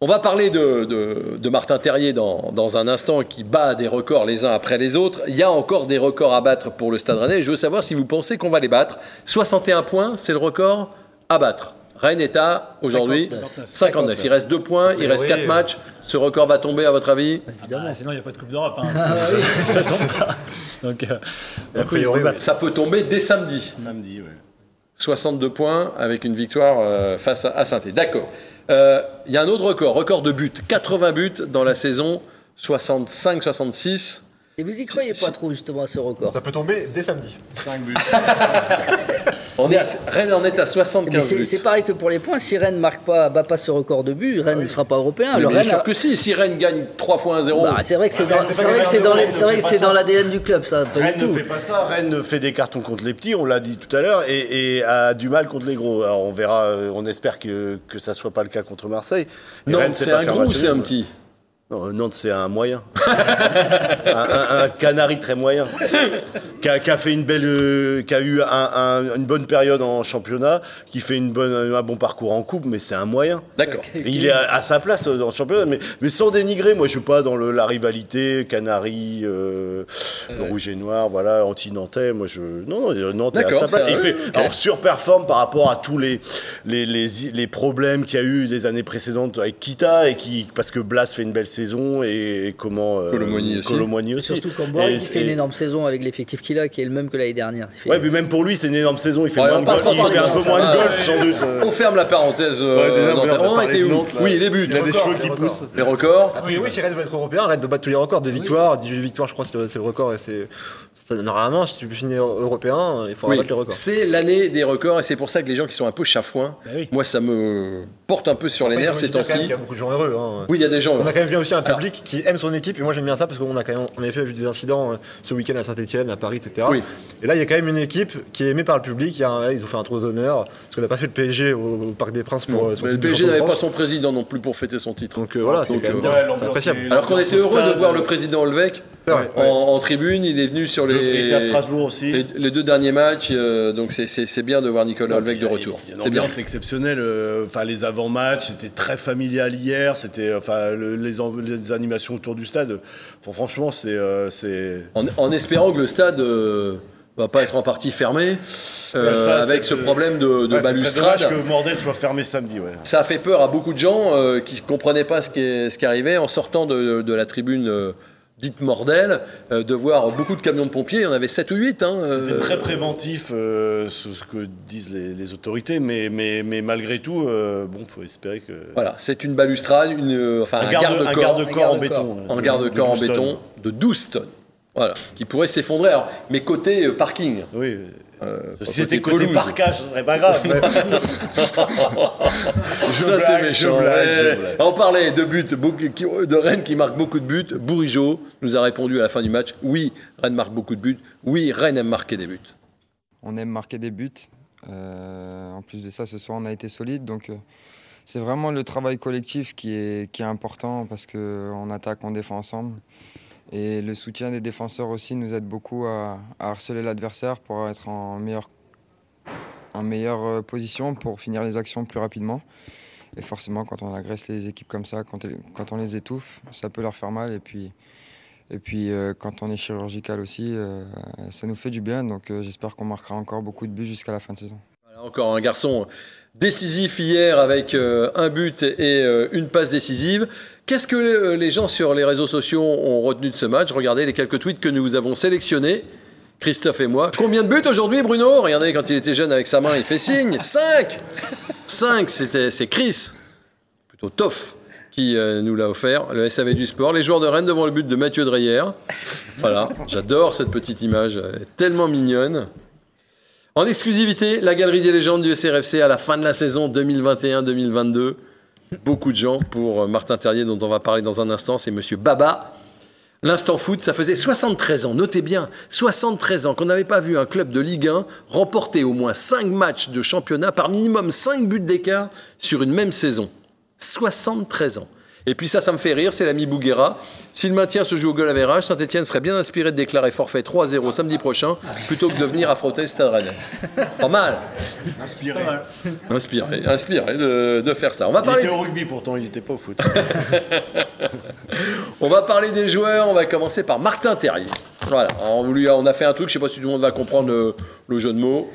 On va parler de, Martin Terrier dans, dans un instant qui bat des records les uns après les autres. Il y a encore des records à battre pour le Stade Rennais. Je veux savoir si vous pensez qu'on va les battre. 61 points, c'est le record à battre. Rennes est à aujourd'hui 59. 59. Il reste 2 points, il reste oui. 4 matchs. Ce record va tomber à votre avis? Évidemment. Ah, sinon, il n'y a pas de Coupe d'Europe. Hein. ça tombe pas. Donc, euh, priori, oui, oui. Ça peut tomber dès samedi. Samedi, ouais. 62 points avec une victoire euh, face à, à saint D'accord. Euh, Il y a un autre record, record de buts. 80 buts dans la saison 65-66. Et vous y croyez pas trop justement à ce record ça peut tomber dès samedi. 5 buts. On est à- Rennes en est à Mais 75 c'est buts. c'est pareil que pour les points, si Rennes marque pas, bat pas ce record de but, Rennes ne sera pas européen. Mais Alors bien Rennes sûr a- que si, si Rennes gagne 3 fois 1-0. Bah, c'est vrai que c'est c'est dans, l'ADN du club, ça. Pas Rennes du ne fait pas ça. Rennes fait des cartons contre les petits, on l'a dit tout à l'heure, et, et a du mal contre les gros. Alors on verra, euh, on espère que, que ça soit pas le cas contre Marseille. Et Non, c'est un gros c'est un petit? Non, Nantes, c'est un moyen. un, un- un canari très moyen. Qui a, qui a fait une belle. euh, qui a eu un- un- une bonne période en championnat, qui fait une bonne, un bon parcours en coupe, mais c'est un moyen. D'accord. Il est à, à sa place euh, dans le championnat, mais, mais sans dénigrer. Moi, je suis pas dans le- la rivalité Canari, euh, rouge et noir, voilà, anti-nantais. Moi, je non, non, Nantes est à sa place. il fait alors surperforme par rapport à tous les les, les, les problèmes qu'il y a eu les années précédentes avec Kita et qui parce que Blas fait une belle saison et, comment euh, Colomboigny aussi. Colomboigny aussi. Surtout quand fait et- une énorme saison avec l'effectif qu'il a, qui est le même que l'année dernière. Ouais, mais même pour lui, c'est une énorme saison. Il fait Ouais, moins de parle golf, pas il fait un peu de moins de golf sans doute. On ferme la parenthèse. euh, Ouais, déjà, Nantais. merde, on on parlait était de où Nantes, là. Oui, les buts. Il a des cheveux qui poussent. Les records Oui, oui, si Rennes veut être européen, Rennes doit battre tous les records de victoires. 18 victoires, je crois, c'est c'est le record. Et c'est, normalement, si tu veux finir européen, il faudra Oui, battre les records. c'est l'année des records et c'est pour ça que les gens qui sont un peu chafouins, Bah oui. moi ça me porte un peu sur les il nerfs faut ces temps-ci. qu'il y a beaucoup de gens heureux. hein. Oui, il y a des gens. On a quand même bien aussi un public qui aime son équipe et moi j'aime bien ça parce qu'on a quand même en effet vu des incidents euh, ce week-end à Saint-Etienne, à Paris, etc. Oui. Et là il y a quand même une équipe qui est aimée par le public. Il y a un- ils ont fait un tour d'honneur parce qu'on n'a pas fait le PSG au, au Parc des Princes pour euh, son le PSG n'avait pas son président non plus pour fêter son titre. Donc euh, voilà, c'est quand même bien, Alors qu'on était heureux de voir le président vrai. en, tribune. Il est venu sur Il les, était à Strasbourg aussi. les, les deux derniers matchs. euh, donc c'est- c'est c'est bien de voir Nicolas Olvec de retour. C'est bien. ambiance exceptionnelle. euh, Enfin, les avant-matchs, c'était très familial hier. C'était, enfin, le- les, les animations autour du stade. Enfin, franchement, c'est, euh, c'est. En, en espérant que le stade va pas être en partie fermé euh, ça, avec c'est ce que- problème de, de Ouais, ça balustrade. dommage que Mordel soit fermé samedi. Ouais. Ça a fait peur à beaucoup de gens euh, qui ne comprenaient pas ce qui, ce qui arrivait en sortant de, de la tribune euh, dite Mordel, euh, de voir beaucoup de camions de pompiers. Il y en avait 7 ou 8. Hein, C'était euh, très préventif, euh, ce, que disent les, les autorités, mais, mais, mais malgré tout, euh, bon, faut espérer que. Voilà, c'est une balustrade, une, euh, enfin, un, Un garde- un garde-corps en béton. de- garde-corps de en 12 tonnes. béton de 12 tonnes. Voilà, qui pourrait s'effondrer. Alors, Mais côté euh, parking. Oui. Euh, si c'était côté parquage, ce serait pas grave. mais- Ça, c'est méchant. je blague, ouais. je blague. On parlait de buts, de Rennes qui marque beaucoup de buts. Bourigeau nous a répondu à la fin du match oui, Rennes marque beaucoup de buts. Oui, Rennes aime marquer des buts. On aime marquer des buts. Euh, en plus de ça, ce soir, on a été solide. Donc, euh, c'est vraiment le travail collectif qui est, qui est important parce qu'on attaque, on défend ensemble. Et le soutien des défenseurs aussi nous aide beaucoup à, harceler l'adversaire pour être en meilleure, en meilleure euh, position pour finir les actions plus rapidement. Et forcément, quand on agresse les équipes comme ça, quand, quand on les étouffe, ça peut leur faire mal. Et puis, et puis euh, quand on est chirurgical aussi, euh, ça nous fait du bien. Donc j'espère qu'on marquera encore beaucoup de buts jusqu'à la fin de saison. Encore un garçon décisif hier avec un but et une passe décisive. Qu'est-ce que euh, les gens sur les réseaux sociaux ont retenu de ce match? Regardez les quelques tweets que nous avons sélectionnés. Christophe et moi. Combien de buts aujourd'hui, Bruno? Regardez, quand il était jeune avec sa main, il fait signe. 5 5, c'était, c'est Chris, plutôt Toff, qui euh, nous l'a offert, le SAV du sport. Les joueurs de Rennes devant le but de Mathieu Dreyer. Voilà, j'adore cette petite image, elle est tellement mignonne. En exclusivité, la galerie des légendes du SRFC à la fin de la saison 2021-2022. Beaucoup de gens pour Martin Terrier, dont on va parler dans un instant. C'est Monsieur Baba. L'instant foot, ça faisait 73 ans, notez bien, 73 ans qu'on n'avait pas vu un club de Ligue 1 remporter au moins 5 matchs de championnat par minimum 5 buts d'écart sur une même saison. 73 ans. Et puis ça, ça me fait rire, c'est l'ami Bouguera. Si le maintien se joue au goal average, Saint-Etienne serait bien inspiré de déclarer forfait 3-0 samedi prochain, plutôt que de venir affronter le Stade Rennais. Pas mal. Inspiré. Inspiré, inspiré de, de faire ça. On va Il parler. était au rugby pourtant, il n'était pas au foot. On va parler des joueurs, on va commencer par Martin Terrier. Voilà, on, lui a, on a fait un truc, je sais pas si tout le monde va comprendre le, le jeu de mots.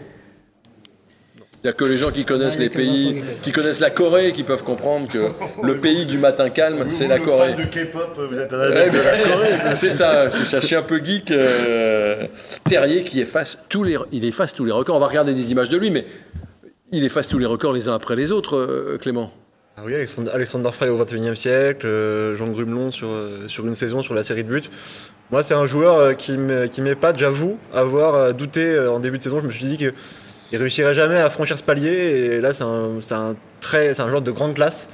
A que les gens qui connaissent les que pays, qui connaissent la Corée, qui peuvent comprendre que le pays du matin calme, c'est la Corée. de K-pop, vous êtes un Ouais, adepte de la mais- Corée. c'est ça, c'est ça. Je suis un peu geek. euh, Terrier qui efface tous les, il efface tous les records. On va regarder des images de lui, mais il efface tous les records les uns après les autres, euh, Clément. Ah oui, Alexander, Alexander Frey au XXIe siècle, euh, Jean Grumelon sur, euh, sur une saison sur la série de buts. Moi, c'est un joueur euh, qui m'épate, j'avoue, avoir euh, douté euh, en début de saison. Je me suis dit qu'il réussirait jamais à franchir ce palier. Et là, c'est un, c'est un, très, c'est un joueur de grande classe.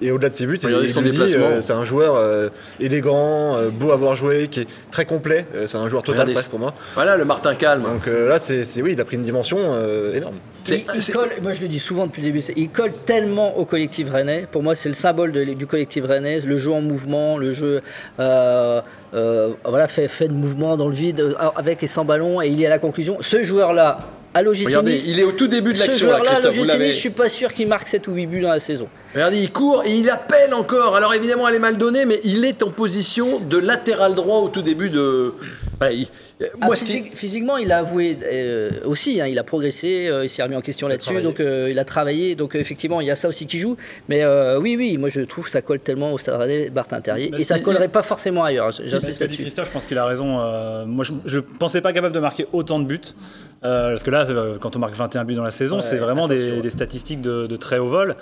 Et au-delà de ses buts, il son déplacement. euh, c'est un joueur euh, élégant, euh, beau à voir jouer, qui est très complet. Euh, c'est un joueur total Regardez presque pour moi. Voilà, le Martin calme. Donc euh, là, c'est, oui, il a pris une dimension euh, énorme. Il, il colle, moi je le dis souvent depuis le début, il colle tellement au collectif rennais. Pour moi, c'est le symbole de- du collectif rennais, le jeu en mouvement, le jeu euh, euh, voilà, fait, fait de mouvement dans le vide, avec et sans ballon, et il est à la conclusion. Ce joueur-là, à l'OGC Regardez, Nice, il est au tout début de l'action, là, Christophe. Vous. Nice, je suis pas sûr qu'il marque 7 ou 8 buts dans la saison. Regardez, il court et il appelle encore. Alors évidemment, elle est mal donnée, mais il est en position de latéral droit au tout début de. Voilà, il- Moi, qui- physique- Physiquement, il a avoué euh, aussi, hein, il a progressé, euh, il s'est remis en question là-dessus, donc euh, il a travaillé, donc euh, effectivement, il y a ça aussi qui joue. Mais euh, oui, oui, moi je trouve que ça colle tellement au Stade Rennais, Martin Terrier, et ça il- collerait pas forcément ailleurs. J'insiste là-dessus. Christophe, je pense qu'il a raison. Euh, moi, je, je pensais pas capable de marquer autant de buts. Euh, parce que là, euh, quand on marque 21 buts dans la saison, c'est vraiment des, des statistiques de, de très haut vol.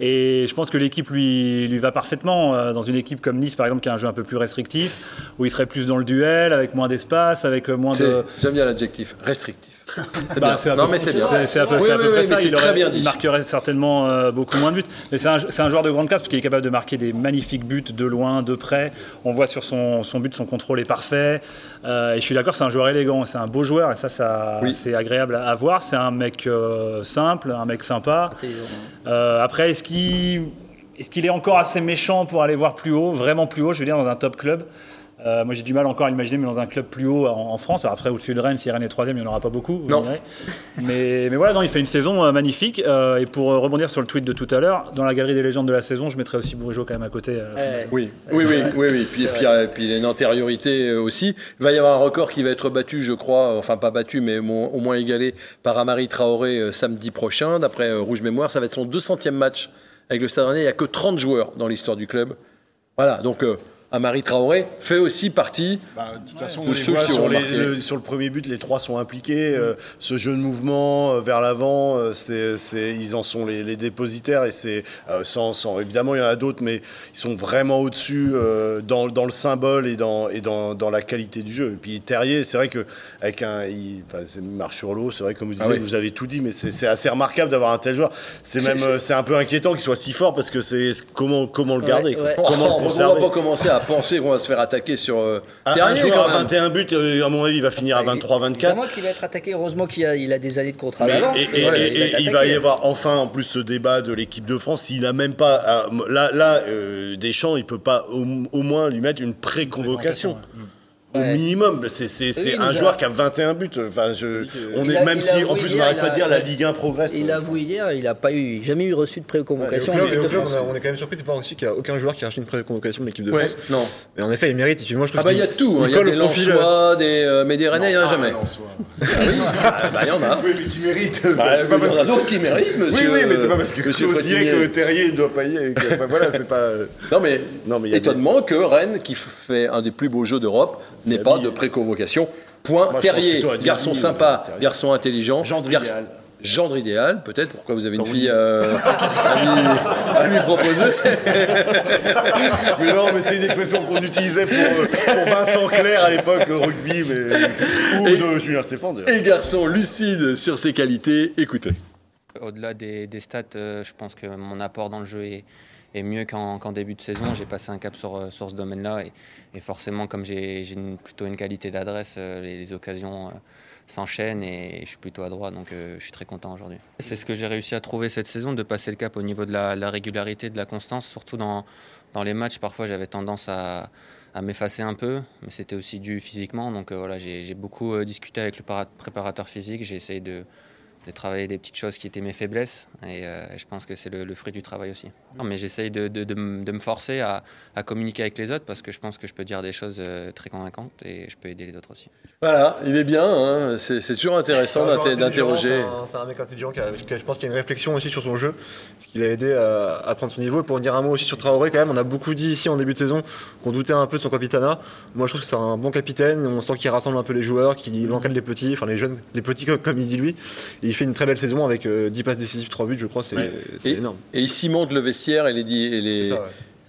Et je pense que l'équipe lui, lui va parfaitement. euh, dans une équipe comme Nice, par exemple, qui a un jeu un peu plus restrictif, où il serait plus dans le duel, avec moins d'espace, avec moins de. J'aime bien l'adjectif, restrictif. C'est Bah, bien. c'est à non, peu- mais c'est bien. C'est à peu, Oui, c'est à oui, peu oui, près ça. Il, très aurait- bien dit. il marquerait certainement euh, beaucoup moins de buts. Mais c'est un, un joueur de grande classe parce qu'il est capable de marquer des magnifiques buts de loin, de près. On voit sur son, son but, son contrôle est parfait. Euh, et je suis d'accord, c'est un joueur élégant, c'est un beau joueur et ça, ça c'est agréable à à voir. C'est un mec euh, simple, un mec sympa. Après, est-ce qu'il est, qu'il est encore assez méchant pour aller voir plus haut, vraiment plus haut, je veux dire, dans un top club? Euh, moi, j'ai du mal encore à imaginer, mais dans un club plus haut en, en France. Alors après, au-dessus de Rennes, si Rennes est troisième, il n'y en aura pas beaucoup. vous Non. Mais, mais voilà, non, il fait une saison euh, magnifique. Euh, et pour rebondir sur le tweet de tout à l'heure, dans la galerie des légendes de la saison, je mettrais aussi Bourigeau quand même à côté. euh, à la fin de la Ouais. saison. Oui, oui, oui, oui, oui. Puis, puis, puis il a une antériorité aussi. Il va y avoir un record qui va être battu, je crois, enfin pas battu, mais au moins- au moins égalé par Amari Traoré euh, samedi prochain. D'après euh, Rouge Mémoire, ça va être son 200e match avec le Stade Rennais. Il n'y a que 30 joueurs dans l'histoire du club. Voilà, donc euh, Amari Traoré fait aussi partie. Bah, de toute façon, De on les ceux voit qui sur, ont les- marqué. le, sur le premier but, les trois sont impliqués. euh, ce jeu de mouvement euh, vers l'avant, euh, c'est, c'est- ils en sont les, les dépositaires. Et c'est euh, sans, sans- évidemment, il y en a d'autres, mais ils sont vraiment au-dessus euh, dans, dans le symbole et dans, et dans, dans la qualité du jeu. Et puis Terrier, c'est vrai que avec un, il, enfin, c'est une marche sur l'eau. C'est vrai, comme vous disiez, Ah oui. vous avez tout dit, mais c'est, c'est assez remarquable d'avoir un tel joueur. C'est C'est- même, c'est- un peu inquiétant qu'il soit si fort parce que c'est comment, comment le garder, ouais. comment Oh, le on conserver. va pas commencer à penser qu'on va se faire attaquer sur euh, Un- un joueur quand à même. 21 buts, euh, à mon avis, il va finir à 23-24. Évidemment qu'il va être attaqué. Heureusement qu'il a, il a des années de contrat d'avance. et, il va il y avoir enfin en plus ce débat de l'équipe de France. S'il n'a même pas. ah, là, là euh, Deschamps, il peut pas au, au moins lui mettre une pré-convocation. Au Ouais. minimum, c'est un joueur qui a 21 buts. Enfin, je, on est a- même si, en plus, on n'arrête pas a- de dire la Ligue 1 progresse. Il a avoué hier, il n'a pas eu, jamais eu reçu de pré-convocation. Ouais, on, est quand même surpris de voir aussi qu'il n'y a aucun joueur qui a reçu une pré-convocation de l'équipe de Ouais, France. non. Mais en effet, il mérite. Et puis moi, je trouve Ah bah il y a tout, hein. il y a des Lensois, des, euh, mais des Rennais, il n'y en a Ah, jamais. soit. Ah, bah, il y en a. Oui, mais qui mérite. Bah, il y en a d'autres qui méritent, Oui, monsieur. oui, mais c'est pas parce que Closier que Terrier doit payer. voilà, c'est pas. Non mais, Non, mais il y a des- étonnement que Rennes, qui fait un des plus beaux jeux d'Europe, n'ait pas de pré-convocation. Point. Moi, Terrier, garçon euh, sympa, Terrier. garçon intelligent. Gendre garçon- idéal. Gendre idéal, peut-être. Pourquoi vous avez une vous fille euh, à, lui, à lui proposer Mais non, mais c'est une expression qu'on utilisait pour, euh, pour Vincent Clair à l'époque rugby, mais, ou Et- de Julien Stéphane. d'ailleurs. Et garçon lucide sur ses qualités. Écoutez. Au-delà des, des stats, euh, je pense que mon apport dans le jeu est, est mieux qu'en début de saison. J'ai passé un cap sur, sur ce domaine-là. Et, forcément, comme j'ai plutôt une qualité d'adresse, les, occasions s'enchaînent et je suis plutôt à droite, donc je suis très content aujourd'hui. C'est ce que j'ai réussi à trouver cette saison, de passer le cap au niveau de la, la régularité, de la constance, surtout dans, les matchs. Parfois, j'avais tendance à, à m'effacer un peu, mais c'était aussi dû physiquement. Donc euh, voilà, j'ai beaucoup euh, discuté avec le préparateur physique, j'ai essayé de, de travailler des petites choses qui étaient mes faiblesses et, euh, je pense que c'est le, fruit du travail aussi. mais j'essaye de, de, de, me forcer à, à, communiquer avec les autres parce que je pense que je peux dire des choses euh, très convaincantes et je peux aider les autres aussi. Voilà, il est bien, hein. c'est toujours intéressant d'interroger. C'est un, mec intelligent qui, a, je pense qu'il a une réflexion aussi sur son jeu, ce qui l'a aidé à, prendre son niveau. Et pour en dire un mot aussi sur Traoré, quand même, on a beaucoup dit ici en début de saison qu'on doutait un peu de son capitana. Moi je trouve que c'est un bon capitaine, on sent qu'il rassemble un peu les joueurs, qu'il encadre les petits, enfin les jeunes, les petits comme, il dit lui il fait une très belle saison avec 10 euh, passes décisives, 3 buts, je crois, c'est énorme. Et il cimente le vestiaire et les, et les,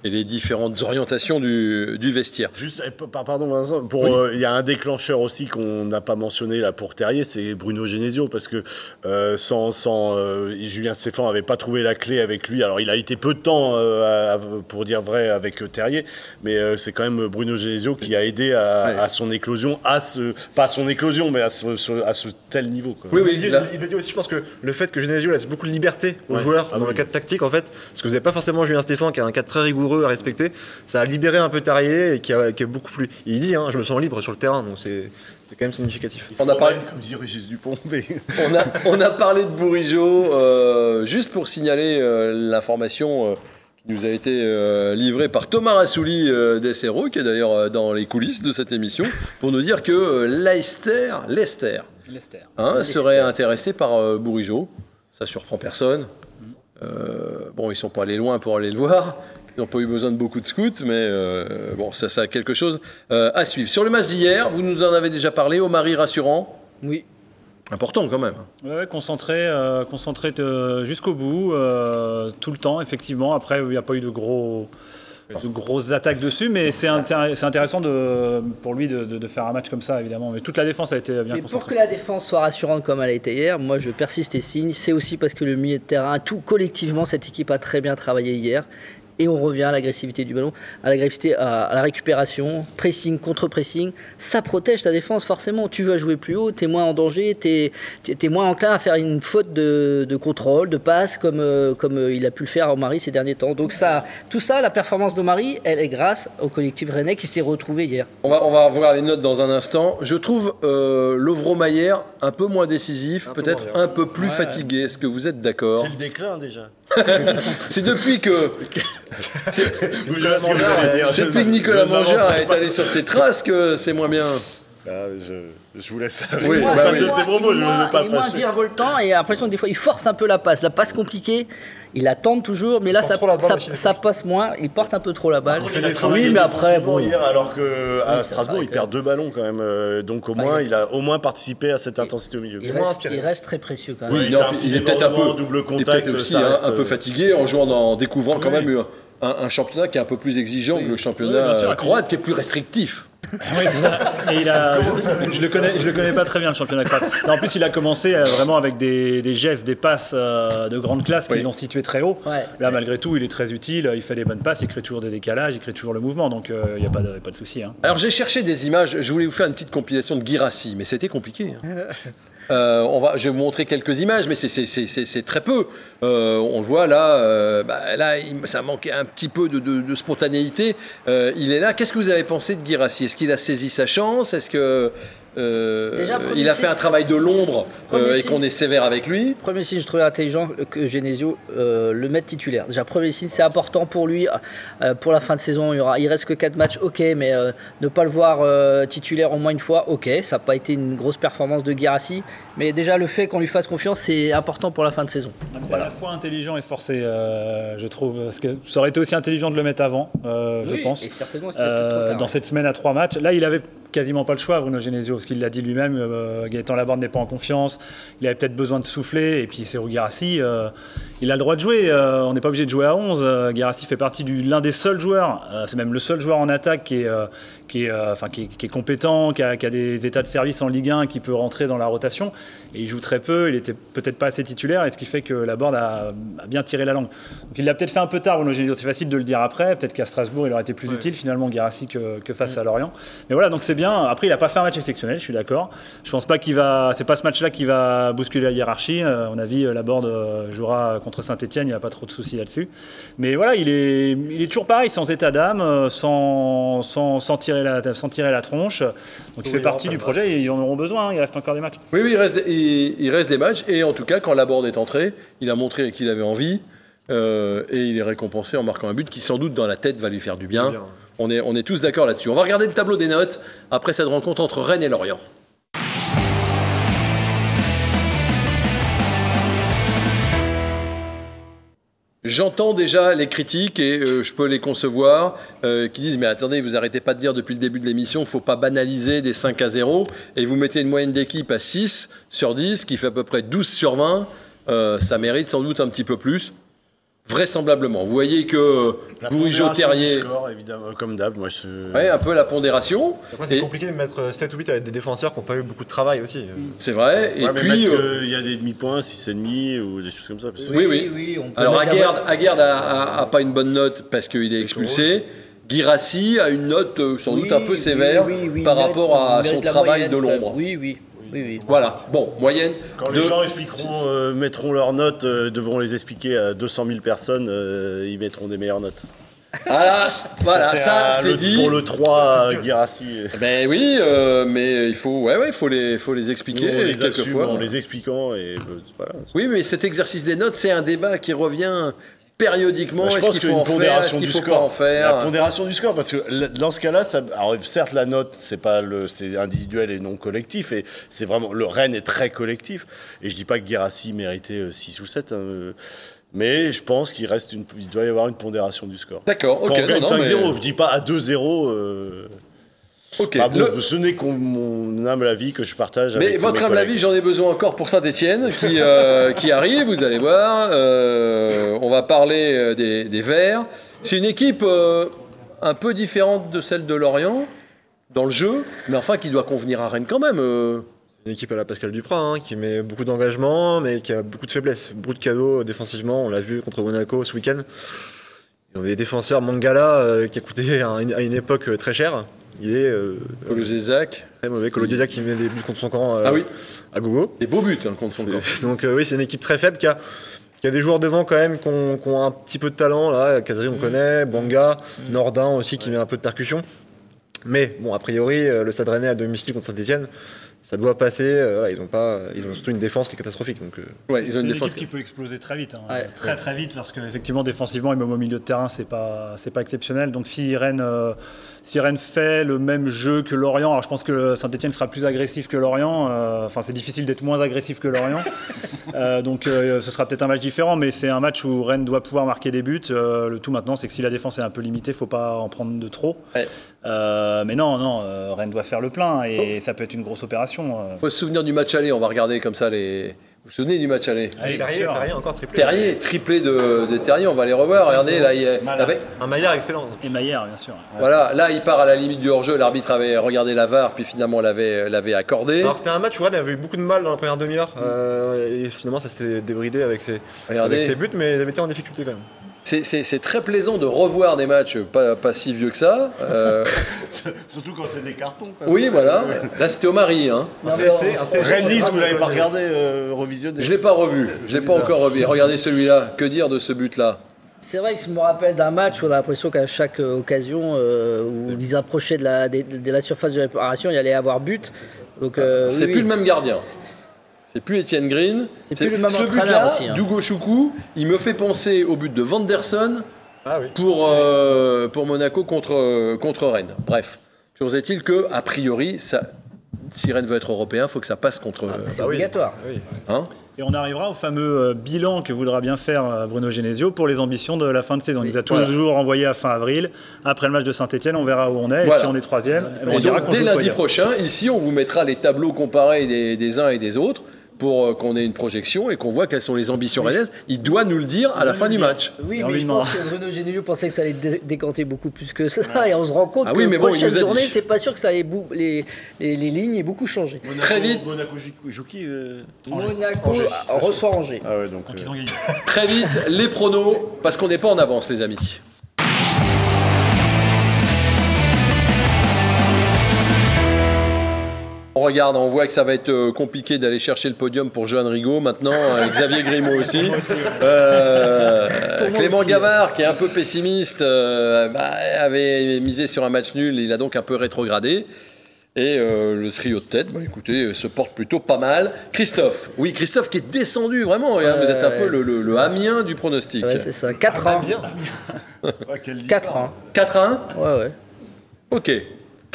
et les différentes orientations du, du vestiaire. Juste, eh, pardon, euh, il y a un déclencheur aussi qu'on n'a pas mentionné là pour Terrier, c'est Bruno Genesio parce que euh, sans, sans euh, Julien Stéphane n'avait pas trouvé la clé avec lui. Alors il a été peu de temps pour dire vrai avec Terrier, mais c'est quand même Bruno Genesio qui a aidé à, son éclosion, à ce pas à son éclosion, mais à ce, à ce tel niveau. Oui, oui, il, il, dit aussi, je pense que le fait que Genesio laisse beaucoup de liberté aux joueurs ah dans le cadre tactique, en fait, ce que vous n'avez pas forcément Julien Stéphane qui a un cadre très rigoureux à respecter. Ça a libéré un peu Tarier et qui a, beaucoup plus. Il dit hein, Je me sens libre sur le terrain, donc c'est. quand même significatif. On a parlé, comme dit Régis Dupont. on, a, on a parlé de Bourigeau, euh, juste pour signaler euh, l'information euh, qui nous a été livrée par Thomas Rassouli d'SRO, qui est d'ailleurs dans les coulisses de cette émission, pour nous dire que Leicester, Leicester, hein, serait intéressé par Bourigeau. Ça surprend personne. bon, ils sont pas allés loin pour aller le voir, ils n'ont pas eu besoin de beaucoup de scouts, mais euh, bon, ça, ça a quelque chose euh, à suivre. Sur le match d'hier, vous nous en avez déjà parlé, au mari rassurant? Oui. Important quand même. Oui, concentré, euh, concentré jusqu'au bout, tout le temps, effectivement. Après, il n'y a pas eu de gros de grosses attaques dessus, mais c'est intéressant de, pour lui de, faire un match comme ça, évidemment. Mais toute la défense a été bien concentrée. Pour que la défense soit rassurante comme elle a été hier, moi je persiste et signe. C'est aussi parce que le milieu de terrain, tout collectivement, cette équipe a très bien travaillé hier et on revient à l'agressivité du ballon, à l'agressivité, à, la récupération, pressing, contre-pressing. Ça protège ta défense, forcément. Tu vas jouer plus haut, tu es moins en danger, tu es, moins enclin à faire une faute de, contrôle, de passe, comme, euh, comme euh, il a pu le faire Omari ces derniers temps. Donc, ça, tout ça, la performance d'Omari, elle est grâce au collectif rennais qui s'est retrouvé hier. On va, on va voir les notes dans un instant. Je trouve euh, Lovro Maillère un peu moins décisif, peut-être un peu plus fatigué. Est-ce que vous êtes d'accord? C'est le déclin déjà. c'est depuis que. C'est depuis que Nicolas Mangeur est allé sur ses traces que c'est moins bien. Ah, je, je, vous laisse. Oui, bah oui. de ces propos, je ne veux pas fâcher. Il voltant et l'impression que des fois il force un peu la passe. La passe compliquée, il attend toujours, mais là ça, ça, passe moins. Il porte un peu trop la balle. oui, mais après bon. hier, alors qu'à Strasbourg il perd deux ballons quand même. Euh, donc au moins il a au moins participé à cette intensité au milieu. Il, reste, il reste, très précieux quand même. Oui, il, est peut-être un peu double contact, aussi un, peu fatigué en jouant en découvrant quand même un, championnat qui est un peu plus exigeant que le championnat croate qui est plus restrictif. Oui, c'est ça. Et il a, je le connais, je le connais pas très bien le championnat croate. En plus, il a commencé euh, vraiment avec des, des gestes, des passes euh, de grande classe qui l'ont situé très haut. Là, malgré tout, il est très utile. Il fait des bonnes passes, il crée toujours des décalages, il crée toujours le mouvement. Donc, euh, il n'y a pas de, pas de souci. Hein. Alors, j'ai cherché des images. Je voulais vous faire une petite compilation de Girassi, mais c'était compliqué. Hein. on va, je vais vous montrer quelques images, mais c'est très peu. on le voit là, bah, là, ça manquait un petit peu de, de, spontanéité. il est là. Qu'est-ce que vous avez pensé de Girassi Est-ce qu'il a saisi sa chance? Est-ce que euh, il a fait un travail de l'ombre euh, et qu'on est sévère avec lui. Premier signe, je trouvais intelligent que Genesio euh, le mette titulaire. Déjà, premier signe, c'est important pour lui. pour la fin de saison, il, y aura, il reste que 4 matchs, ok, mais ne pas le voir titulaire au moins une fois, ok. Ça n'a pas été une grosse performance de Guirassi, mais déjà le fait qu'on lui fasse confiance, c'est important pour la fin de saison. C'est à la fois intelligent et forcé, je trouve. Parce que ça aurait été aussi intelligent de le mettre avant, je pense. dans cette semaine à 3 matchs. Là, il avait quasiment pas le choix, Bruno Genesio, parce qu'il l'a dit lui-même, euh, Gaëtan Laborde n'est pas en confiance, il avait peut-être besoin de souffler, et puis c'est Garassi, euh, il a le droit de jouer, euh, on n'est pas obligé de jouer à 11, Garassi fait partie de l'un des seuls joueurs, c'est même le seul joueur en attaque qui est, qui est, euh, enfin, qui, est, qui est compétent, qui a, qui a des états de service en Ligue 1, qui peut rentrer dans la rotation. Et il joue très peu, il était peut-être pas assez titulaire, et ce qui fait que la Borde a, a bien tiré la langue. Donc il l'a peut-être fait un peu tard, Bruno Genesio, c'est facile de le dire après. Peut-être qu'à Strasbourg, il aurait été plus utile finalement, Guirassi, que, que face à Lorient. Mais voilà, donc c'est bien. Après, il n'a pas fait un match exceptionnel, je suis d'accord. Je pense pas qu'il va. C'est pas ce match-là qui va bousculer la hiérarchie. Euh, on a vu, la Borde euh, jouera contre Saint-Etienne, il n'y a pas trop de soucis là-dessus. Mais voilà, il est, il est toujours pareil, sans état d'âme, euh, sans, sans, sans tirer la, sans tirer la tronche. Donc il fait partie du projet et ils en auront besoin. hein. Il reste encore des matchs. Oui, oui, il reste, il, il reste des matchs. Et en tout cas, quand Laborde est entré, il a montré qu'il avait envie. euh, et il est récompensé en marquant un but qui, sans doute, dans la tête, va lui faire du bien. Bien. On est, on est tous d'accord là-dessus. On va regarder le tableau des notes après cette rencontre entre Rennes et Lorient. J'entends déjà les critiques et euh, je peux les concevoir euh, qui disent mais attendez vous arrêtez pas de dire depuis le début de l'émission faut pas banaliser des 5 à 0 et vous mettez une moyenne d'équipe à 6 sur 10 qui fait à peu près 12 sur 20 euh, ça mérite sans doute un petit peu plus vraisemblablement vous voyez que Bourigeau Terrier score, évidemment, comme d'hab. Moi, je... ouais, un peu la pondération Après, c'est Et- compliqué de mettre 7 ou 8 avec des défenseurs qui n'ont pas eu beaucoup de travail aussi. c'est vrai et Ouais, mais puis euh, euh, il y a des demi-points, 6,5 ou des choses comme ça. parce que- Oui, oui. on peut Alors Aguerd, Aguerd a, a- a pas une bonne note parce qu'il est expulsé. Girassi a une note euh, sans doute Oui, un peu oui, sévère oui, oui, par rapport à son travail moyenne, de l'ombre. Oui, oui, oui, oui. Voilà, bon, moyenne. Quand de- les gens expliqueront, euh, mettront leurs notes, euh, devront les expliquer à 200 000 personnes, euh, ils mettront des meilleures notes. Ah, voilà, ça, c'est dit. Pour le 3, Girassi. Ben oui, euh, mais il faut, ouais, ouais, faut les, faut les Nous, expliquer on les assume quelquefois. en les expliquant et euh, voilà. Oui, mais cet exercice des notes, c'est un débat qui revient périodiquement. Bah, je pense qu'il faut en faire pondération qu'il du faut score. en faire La pondération du score, parce que dans ce cas-là, ça, alors certes la note c'est pas le, c'est individuel et non collectif, et c'est vraiment le Rennes est très collectif. Et je dis pas que Guérassi méritait 6 ou 7, hein, euh, mais je pense qu'il reste une, il doit y avoir une pondération du score. D'accord, ok. Quand on gagne non, non, 5-0, mais- je dis pas à 2-0. euh, ok. ah bon, Le- ce n'est qu'on mon humble avis que je partage. Mais avec votre mes humble collègues. avis, j'en ai besoin encore pour Saint-Etienne qui, euh, qui arrive, vous allez voir. Euh, on va parler euh, des, des Verts. C'est une équipe euh, un peu différente de celle de Lorient dans le jeu, mais enfin qui doit convenir à Rennes quand même. euh. Une équipe à la Pascal Duprat hein, qui met beaucoup d'engagement mais qui a beaucoup de faiblesses, beaucoup de cadeaux défensivement. On l'a vu contre Monaco ce week-end. Ils ont des défenseurs Mangala euh, qui a coûté à une, à une époque très cher. Il est euh, Colo Zézac. très mauvais. Qui met des buts contre son camp euh, Ah oui, à gogo. des beaux buts hein, contre son camp. Donc euh, oui, c'est une équipe très faible qui a, qui a des joueurs devant quand même qui ont, qui ont un petit peu de talent. Là, Kazri on connaît, Banga, Nordin aussi qui met un peu de percussion. Mais bon, a priori, euh, le Stade Rennais à domicile contre Saint-Etienne, ça doit passer. euh, voilà, ils ont pas, ils ont surtout une défense qui est catastrophique. Donc euh, Ouais, ils ont C'est une une défense. équipe qui peut exploser très vite, hein. Ouais. très très vite, parce qu'effectivement défensivement et même au milieu de terrain, c'est pas c'est pas exceptionnel. Donc si Rennes euh, si Rennes fait le même jeu que Lorient, alors je pense que Saint-Etienne sera plus agressif que Lorient. euh, Enfin, c'est difficile d'être moins agressif que Lorient. Euh, donc euh, ce sera peut-être un match différent, mais c'est un match où Rennes doit pouvoir marquer des buts. Euh, le tout maintenant, c'est que si la défense est un peu limitée, faut pas en prendre de trop. Ouais. Euh, mais non, non, euh, Rennes doit faire le plein et ça peut être une grosse opération. euh. faut se souvenir du match aller. On va regarder comme ça les. Vous vous souvenez du match aller Allez, bien Terrier, sûr. Terrier encore triplé. Terrier, triplé de, de Terrier, on va les revoir. Regardez, là, il y a- avec, Un Maillard excellent. Et Maillard, bien sûr. voilà, là, il part à la limite du hors-jeu. L'arbitre avait regardé la VAR, puis finalement l'avait l'avait accordé. Alors c'était un match où Rennes avait eu beaucoup de mal dans la première demi-heure euh, et finalement ça s'est débridé avec ses, Regardez. avec ses buts, mais ils avaient été en difficulté quand même. C'est- très plaisant de revoir des matchs pas, pas si vieux que ça. Euh, Surtout quand c'est des cartons. Quoi. oui, voilà. Là, c'était au mari. Hein. Rennes-Nice, vous l'avez pas regardé, euh, revisionné Je l'ai pas revu. Je l'ai pas encore revu. Regardez celui-là. Que dire de ce but-là? C'est vrai que je me rappelle d'un match où on a l'impression qu'à chaque euh, occasion euh, où ils approchaient de la, de, de la surface de réparation, il allait y avoir but. Donc, euh, C'est oui, plus oui. le même gardien. C'est plus Étienne Green. C'est plus le même ce but-là, aussi, hein. d'Hugo Choukou, il me fait penser au but de Vanderson Ah oui. pour, euh, pour Monaco contre, euh, contre Rennes. Bref, toujours est-il que, a priori, ça, si Rennes veut être européen, il faut que ça passe contre. Ah, C'est Bah oui. obligatoire. Ah oui. hein Et on arrivera au fameux euh, bilan que voudra bien faire euh, Bruno Genesio pour les ambitions de la fin de saison. Il nous a Voilà. toujours envoyé à fin avril. Après le match de Saint-Etienne, on verra où on est. Et Voilà. si on est troisième, Et on dira donc, qu'on dès lundi prochain, ici, on vous mettra les tableaux comparés des, des uns et des autres pour euh, qu'on ait une projection et qu'on voit quelles sont les ambitions rennaises. Il doit nous le dire à la fin du match. Oui, mais je pense que Bruno Genuino pensait que ça allait dé- décanter beaucoup plus que ça. Et on se rend compte Ah que oui, mais la bon, il prochaine nous a dit. journée, c'est pas sûr que ça allait les, les, les lignes aient beaucoup changé. Très vite. Monaco qui euh Monaco reçoit Angers. Ah ouais, donc. Donc euh, ils ont gagné. Très vite, les pronos, parce qu'on n'est pas en avance, les amis. On regarde, on voit que ça va être euh, compliqué d'aller chercher le podium pour Johan Rigaud maintenant, euh, Xavier Grimaud aussi. Euh, Clément aussi. Gavard, qui est un peu pessimiste, euh, bah, avait misé sur un match nul, il a donc un peu rétrogradé. Et euh, le trio de tête, bah, écoutez, se porte plutôt pas mal. Christophe, oui, Christophe qui est descendu vraiment, hein, vous êtes un peu le, le, le Amiens du pronostic. Ouais, c'est ça. 4 ans. ouais, quelle ligue. 4 ans. 4 à 1 Ouais, ouais. Ok.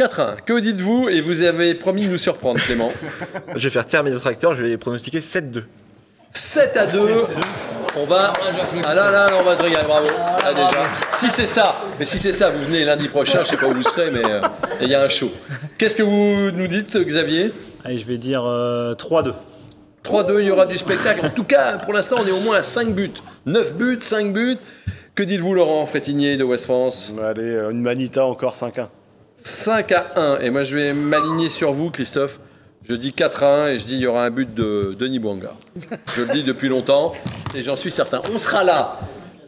4 à 1. Que dites-vous Et vous avez promis de nous surprendre, Clément. Je vais faire terme des tracteurs, je vais pronostiquer 7-2. 7 à 2. On va. Ah là là, là, on va se régaler, bravo. Ah, déjà. Si c'est ça, mais si c'est ça, vous venez lundi prochain, je sais pas où vous serez, mais euh, il y a un show. Qu'est-ce que vous nous dites, Xavier? Allez, je vais dire euh, 3-2. 3-2, il y aura du spectacle. En tout cas, pour l'instant, on est au moins à 5 buts. 9 buts, 5 buts. Que dites-vous, Laurent Frétinier de West France? Allez, euh, une Manita encore 5-1. 5 à 1. Et moi, je vais m'aligner sur vous, Christophe. Je dis 4 à 1 et je dis il y aura un but de Denis Bouanga. Je le dis depuis longtemps et j'en suis certain. On sera là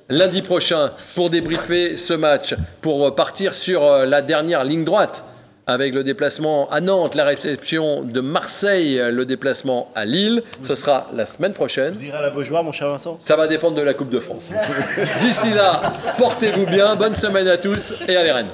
lundi prochain pour débriefer ce match, pour partir sur euh, la dernière ligne droite avec le déplacement à Nantes, la réception de Marseille, euh, le déplacement à Lille. Ce sera la semaine prochaine. Vous irez à la Beaujoire, mon cher Vincent? Ça va dépendre de la Coupe de France. D'ici là, portez-vous bien, bonne semaine à tous et allez Rennes.